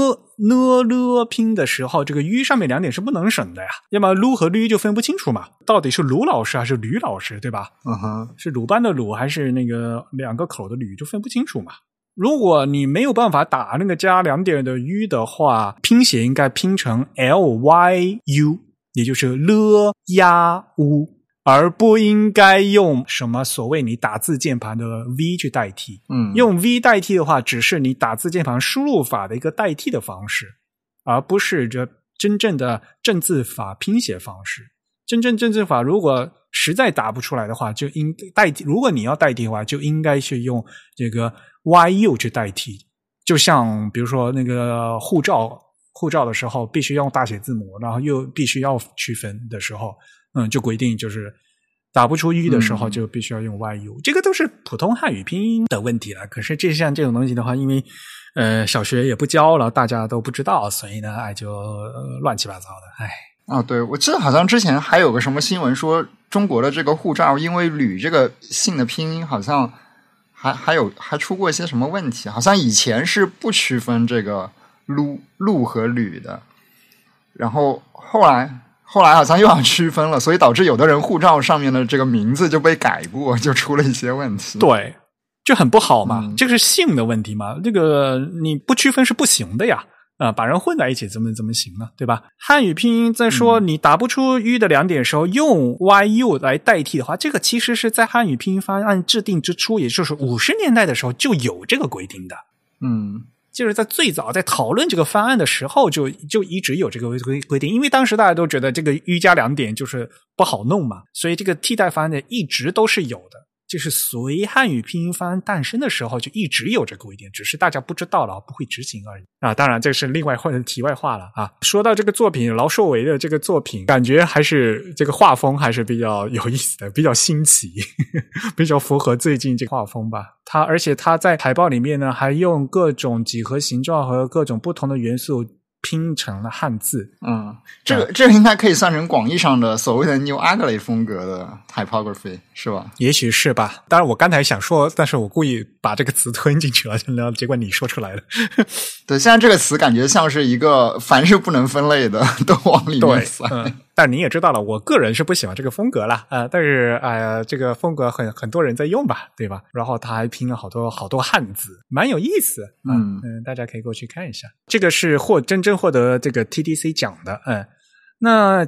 Speaker 1: 呢了拼的时候，这个 u 上面两点是不能省的呀，要么撸和驴就分不清楚嘛，到底是卢老师还是吕老师，对吧？
Speaker 2: 嗯哼，
Speaker 1: 是鲁班的鲁还是那个两个口的吕，就分不清楚嘛。如果你没有办法打那个加两点的 u 的话，拼写应该拼成 l y u，也就是了呀乌。而不应该用什么所谓你打字键盘的 V 去代替，
Speaker 2: 嗯，
Speaker 1: 用 V 代替的话，只是你打字键盘输入法的一个代替的方式，而不是这真正的正字法拼写方式。真正正字法如果实在打不出来的话，就应代替。如果你要代替的话，就应该去用这个 YU 去代替。就像比如说那个护照，护照的时候必须用大写字母，然后又必须要区分的时候。嗯，就规定就是打不出 “u” 的时候，就必须要用 “yu”。这个都是普通汉语拼音的问题了。可是这像这种东西的话，因为呃小学也不教了，大家都不知道，所以呢，哎就乱七八糟的。哎，
Speaker 2: 啊，对，我记得好像之前还有个什么新闻说，中国的这个护照因为“吕”这个姓的拼音，好像还还有还出过一些什么问题。好像以前是不区分这个“路路”和“吕”的，然后后来。后来好像又要区分了，所以导致有的人护照上面的这个名字就被改过，就出了一些问题。
Speaker 1: 对，就很不好嘛，这个是性的问题嘛，这个你不区分是不行的呀。啊，把人混在一起怎么怎么行呢？对吧？汉语拼音在说你打不出 “u” 的两点时候，用 “yu” 来代替的话，这个其实是在汉语拼音方案制定之初，也就是五十年代的时候就有这个规定的。
Speaker 2: 嗯。
Speaker 1: 就是在最早在讨论这个方案的时候，就就一直有这个规规定，因为当时大家都觉得这个“一加两点”就是不好弄嘛，所以这个替代方案呢一直都是有的。就是随汉语拼音方案诞生的时候，就一直有这个规定，只是大家不知道了，不会执行而已啊。当然，这是另外换题外话了啊。说到这个作品，劳硕维的这个作品，感觉还是这个画风还是比较有意思的，比较新奇，比较符合最近这个画风吧。他而且他在海报里面呢，还用各种几何形状和各种不同的元素。拼成了汉字，
Speaker 2: 嗯，这个这个应该可以算成广义上的所谓的 New Ugly 风格的 typography 是吧？
Speaker 1: 也许是吧。当然，我刚才想说，但是我故意把这个词吞进去了，然 后结果你说出来了。
Speaker 2: 对，现在这个词感觉像是一个凡是不能分类的都往里面塞。
Speaker 1: 但你也知道了，我个人是不喜欢这个风格了啊。但是哎，这个风格很很多人在用吧，对吧？然后他还拼了好多好多汉字，蛮有意思。嗯嗯，大家可以过去看一下。这个是获真正获得这个 TDC 奖的。嗯，那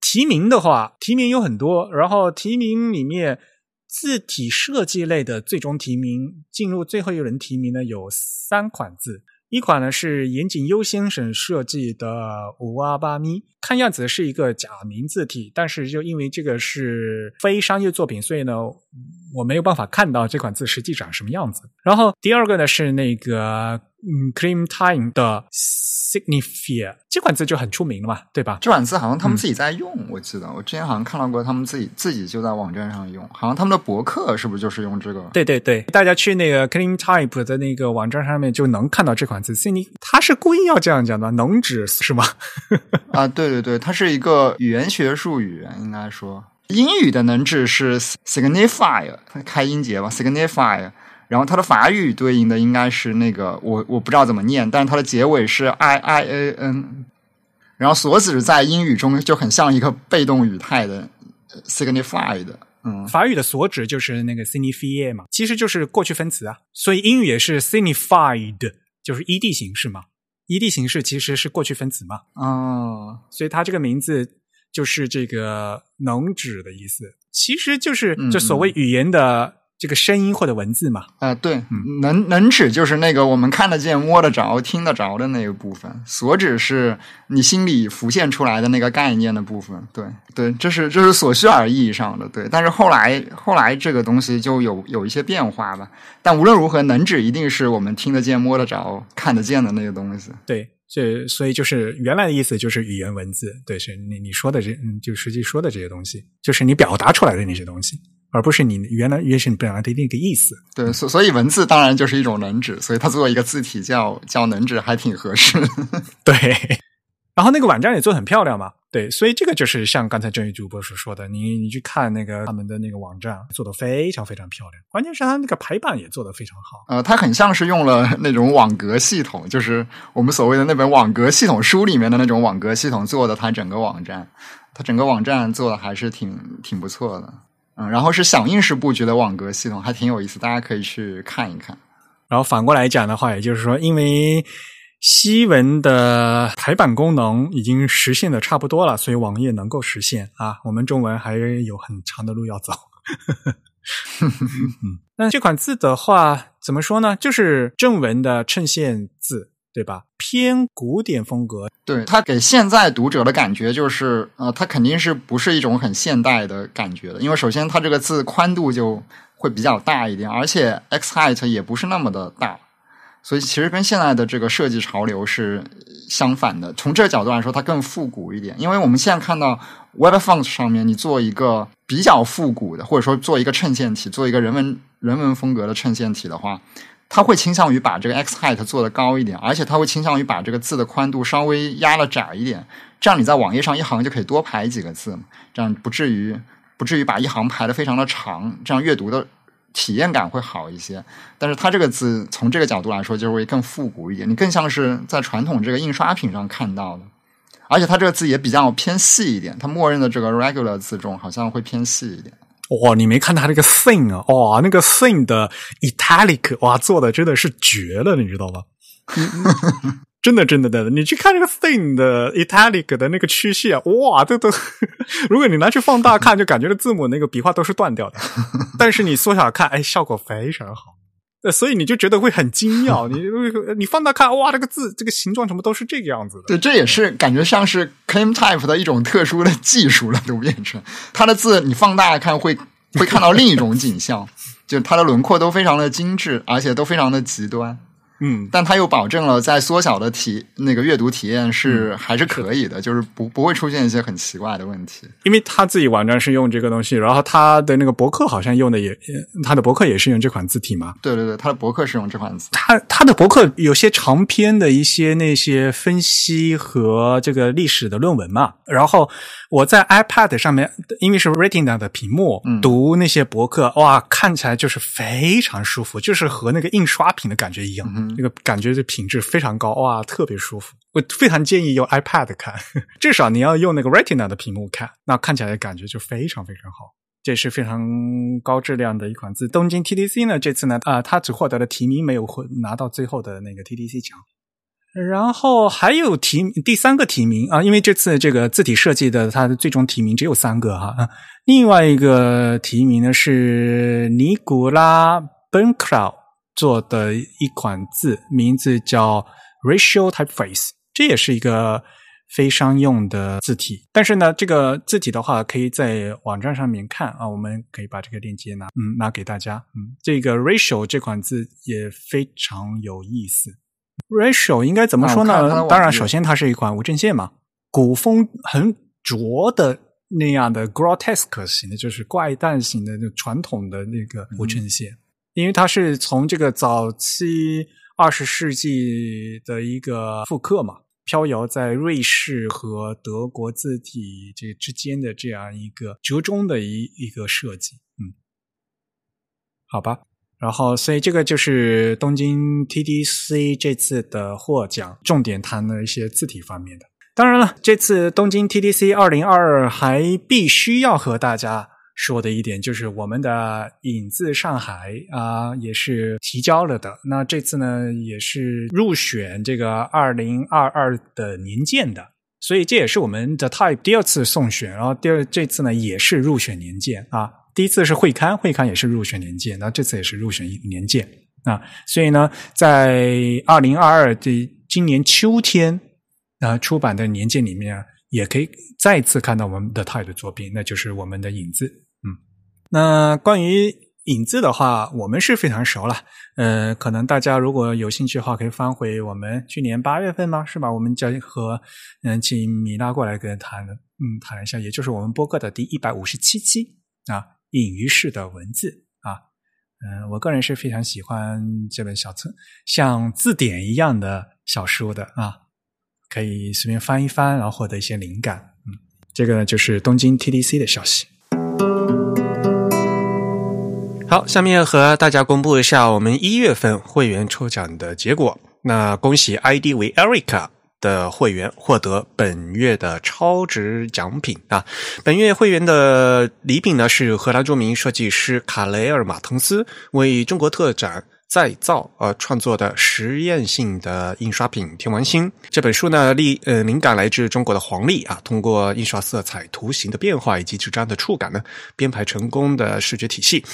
Speaker 1: 提名的话，提名有很多。然后提名里面字体设计类的最终提名进入最后一轮提名呢，有三款字。一款呢是岩井优先生设计的五阿八咪，看样子是一个假名字体，但是就因为这个是非商业作品，所以呢我没有办法看到这款字实际长什么样子。然后第二个呢是那个嗯，Clementine 的 Signifier 这款字就很出名了嘛，对吧？
Speaker 2: 这款字好像他们自己在用，我记得我之前好像看到过他们自己自己就在网站上用，好像他们的博客是不是就是用这个？
Speaker 1: 对对对，大家去那个 Cleantype 的那个网站上面就能看到这款字。Signi，他是故意要这样讲的，能指是吗？
Speaker 2: 啊，对对对，它是一个语言学术语，应该说英语的能指是 Signifier，开音节吧，signify。然后它的法语对应的应该是那个我我不知道怎么念，但是它的结尾是 i i a n。然后所指在英语中就很像一个被动语态的 signified。嗯，
Speaker 1: 法语的所指就是那个 signifier 嘛，其实就是过去分词啊。所以英语也是 signified，就是 ed 形式嘛。ed 形式其实是过去分词嘛。
Speaker 2: 哦，
Speaker 1: 所以它这个名字就是这个能指的意思，其实就是就所谓语言的。这个声音或者文字嘛？
Speaker 2: 啊，对，能能指就是那个我们看得见、摸得着、听得着的那个部分；所指是你心里浮现出来的那个概念的部分。对，对，这是这是所需而意义上的。对，但是后来后来这个东西就有有一些变化吧。但无论如何，能指一定是我们听得见、摸得着、看得见的那个东西。
Speaker 1: 对，这所以就是原来的意思就是语言文字。对，是你你说的这嗯，就实际说的这些东西，就是你表达出来的那些东西。而不是你原来原先本来的那个意思。
Speaker 2: 对，所所以文字当然就是一种能指，所以它作为一个字体叫叫能指还挺合适。
Speaker 1: 对，然后那个网站也做得很漂亮嘛。对，所以这个就是像刚才郑宇主播所说的，你你去看那个他们的那个网站，做的非常非常漂亮。关键是它那个排版也做的非常好。
Speaker 2: 呃，它很像是用了那种网格系统，就是我们所谓的那本网格系统书里面的那种网格系统做的。它整个网站，它整个网站做的还是挺挺不错的。嗯，然后是响应式布局的网格系统，还挺有意思，大家可以去看一看。
Speaker 1: 然后反过来讲的话，也就是说，因为西文的排版功能已经实现的差不多了，所以网页能够实现啊。我们中文还有很长的路要走。那这款字的话，怎么说呢？就是正文的衬线字。对吧？偏古典风格，
Speaker 2: 对它给现在读者的感觉就是，呃，它肯定是不是一种很现代的感觉的，因为首先它这个字宽度就会比较大一点，而且 X height 也不是那么的大，所以其实跟现在的这个设计潮流是相反的。从这个角度来说，它更复古一点，因为我们现在看到 Web Font 上面，你做一个比较复古的，或者说做一个衬线体，做一个人文人文风格的衬线体的话。它会倾向于把这个 X height 做的高一点，而且它会倾向于把这个字的宽度稍微压了窄一点，这样你在网页上一行就可以多排几个字，这样不至于不至于把一行排的非常的长，这样阅读的体验感会好一些。但是它这个字从这个角度来说，就会更复古一点，你更像是在传统这个印刷品上看到的，而且它这个字也比较偏细一点，它默认的这个 regular 字重好像会偏细一点。
Speaker 1: 哇，你没看他那个 thing 啊？哇，那个 thing 的 italic，哇，做的真的是绝了，你知道吗？真的，真的，真的，你去看那个 thin 的 italic 的那个曲线，哇，这都，如果你拿去放大看，就感觉这字母那个笔画都是断掉的。但是你缩小看，哎，效果非常好。呃，所以你就觉得会很精妙。你你放大看，哇，这个字这个形状什么都是这个样子的。
Speaker 2: 对，这也是感觉像是 claim type 的一种特殊的 技术了，都变成它的字，你放大看会会看到另一种景象，就它的轮廓都非常的精致，而且都非常的极端。
Speaker 1: 嗯，
Speaker 2: 但它又保证了在缩小的体那个阅读体验是还是可以的，就是不不会出现一些很奇怪的问题。
Speaker 1: 因为他自己网站是用这个东西，然后他的那个博客好像用的也，他的博客也是用这款字体嘛。
Speaker 2: 对对对，他的博客是用这款字。
Speaker 1: 他他的博客有些长篇的一些那些分析和这个历史的论文嘛。然后我在 iPad 上面，因为是 Retina 的屏幕，读那些博客，哇，看起来就是非常舒服，就是和那个印刷品的感觉一样。那个感觉的品质非常高哇，特别舒服。我非常建议用 iPad 看，至少你要用那个 Retina 的屏幕看，那看起来感觉就非常非常好。这是非常高质量的一款字。东京 TDC 呢，这次呢，啊，他只获得了提名，没有获拿到最后的那个 TDC 奖。然后还有提第三个提名啊，因为这次这个字体设计的它的最终提名只有三个哈。另外一个提名呢是尼古拉 Bencrow。做的一款字，名字叫 Ratio Typeface，这也是一个非商用的字体。但是呢，这个字体的话，可以在网站上面看啊。我们可以把这个链接拿，嗯，拿给大家。嗯，这个 Ratio 这款字也非常有意思。Ratio 应该怎么说呢？当然，首先它是一款无阵线嘛，古风很拙的那样的 grotesque 型的，就是怪诞型的那传统的那个无衬线，因为它是从这个早期二十世纪的一个复刻嘛，飘摇在瑞士和德国字体这之间的这样一个折中的一一个设计，嗯，好吧。然后，所以这个就是东京 TDC 这次的获奖，重点谈了一些字体方面的。当然了，这次东京 TDC 二零二二还必须要和大家说的一点，就是我们的影子上海啊，也是提交了的。那这次呢，也是入选这个二零二二的年鉴的，所以这也是我们的 Type 第二次送选，然后第二这次呢，也是入选年鉴啊。第一次是会刊，会刊也是入选年鉴，那这次也是入选年鉴啊。所以呢，在二零二二的今年秋天啊出版的年鉴里面，也可以再次看到我们的泰的作品，那就是我们的影子。那关于影子的话，我们是非常熟了。呃，可能大家如果有兴趣的话，可以翻回我们去年八月份吗？是吧？我们将和嗯请米拉过来跟谈，嗯，谈一下，也就是我们播客的第一百五十七期啊。隐于式的文字啊，嗯，我个人是非常喜欢这本小册，像字典一样的小书的啊，可以随便翻一翻，然后获得一些灵感。嗯，这个呢就是东京 TDC 的消息。好，下面和大家公布一下我们一月份会员抽奖的结果。那恭喜 ID 为 Erica。的会员获得本月的超值奖品啊！本月会员的礼品呢是荷兰著名设计师卡雷尔马滕斯为中国特展再造而创作的实验性的印刷品《天王星》这本书呢，立呃灵感来自中国的黄历啊，通过印刷色彩、图形的变化以及纸张的触感呢，编排成功的视觉体系，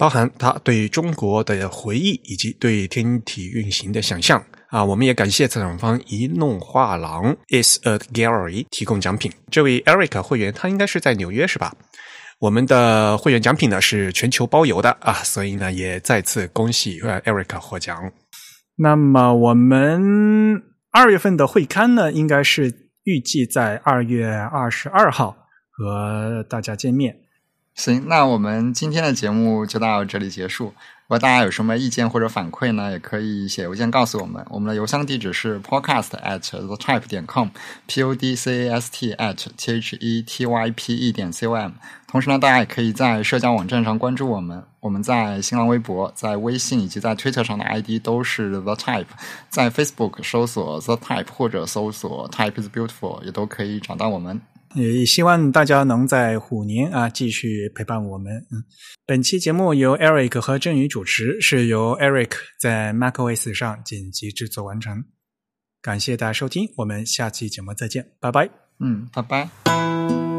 Speaker 1: 包含他对中国的回忆以及对天体运行的想象。啊，我们也感谢策展方一弄画廊 is a gallery 提供奖品。这位 Eric 会员，他应该是在纽约是吧？我们的会员奖品呢是全球包邮的啊，所以呢也再次恭喜 Eric 获奖。那么我们二月份的会刊呢，应该是预计在二月二十二号和大家见面。
Speaker 2: 行，那我们今天的节目就到这里结束。如果大家有什么意见或者反馈呢，也可以写邮件告诉我们。我们的邮箱地址是 podcast at the type 点 com，p o d c a s t at t h e t y p e 点 c o m。同时呢，大家也可以在社交网站上关注我们。我们在新浪微博、在微信以及在 Twitter 上的 ID 都是 the type。在 Facebook 搜索 the type 或者搜索 type is beautiful 也都可以找到我们。
Speaker 1: 也希望大家能在虎年啊继续陪伴我们。嗯，本期节目由 Eric 和振宇主持，是由 Eric 在 MacOS 上紧急制作完成。感谢大家收听，我们下期节目再见，拜拜。
Speaker 2: 嗯，拜拜。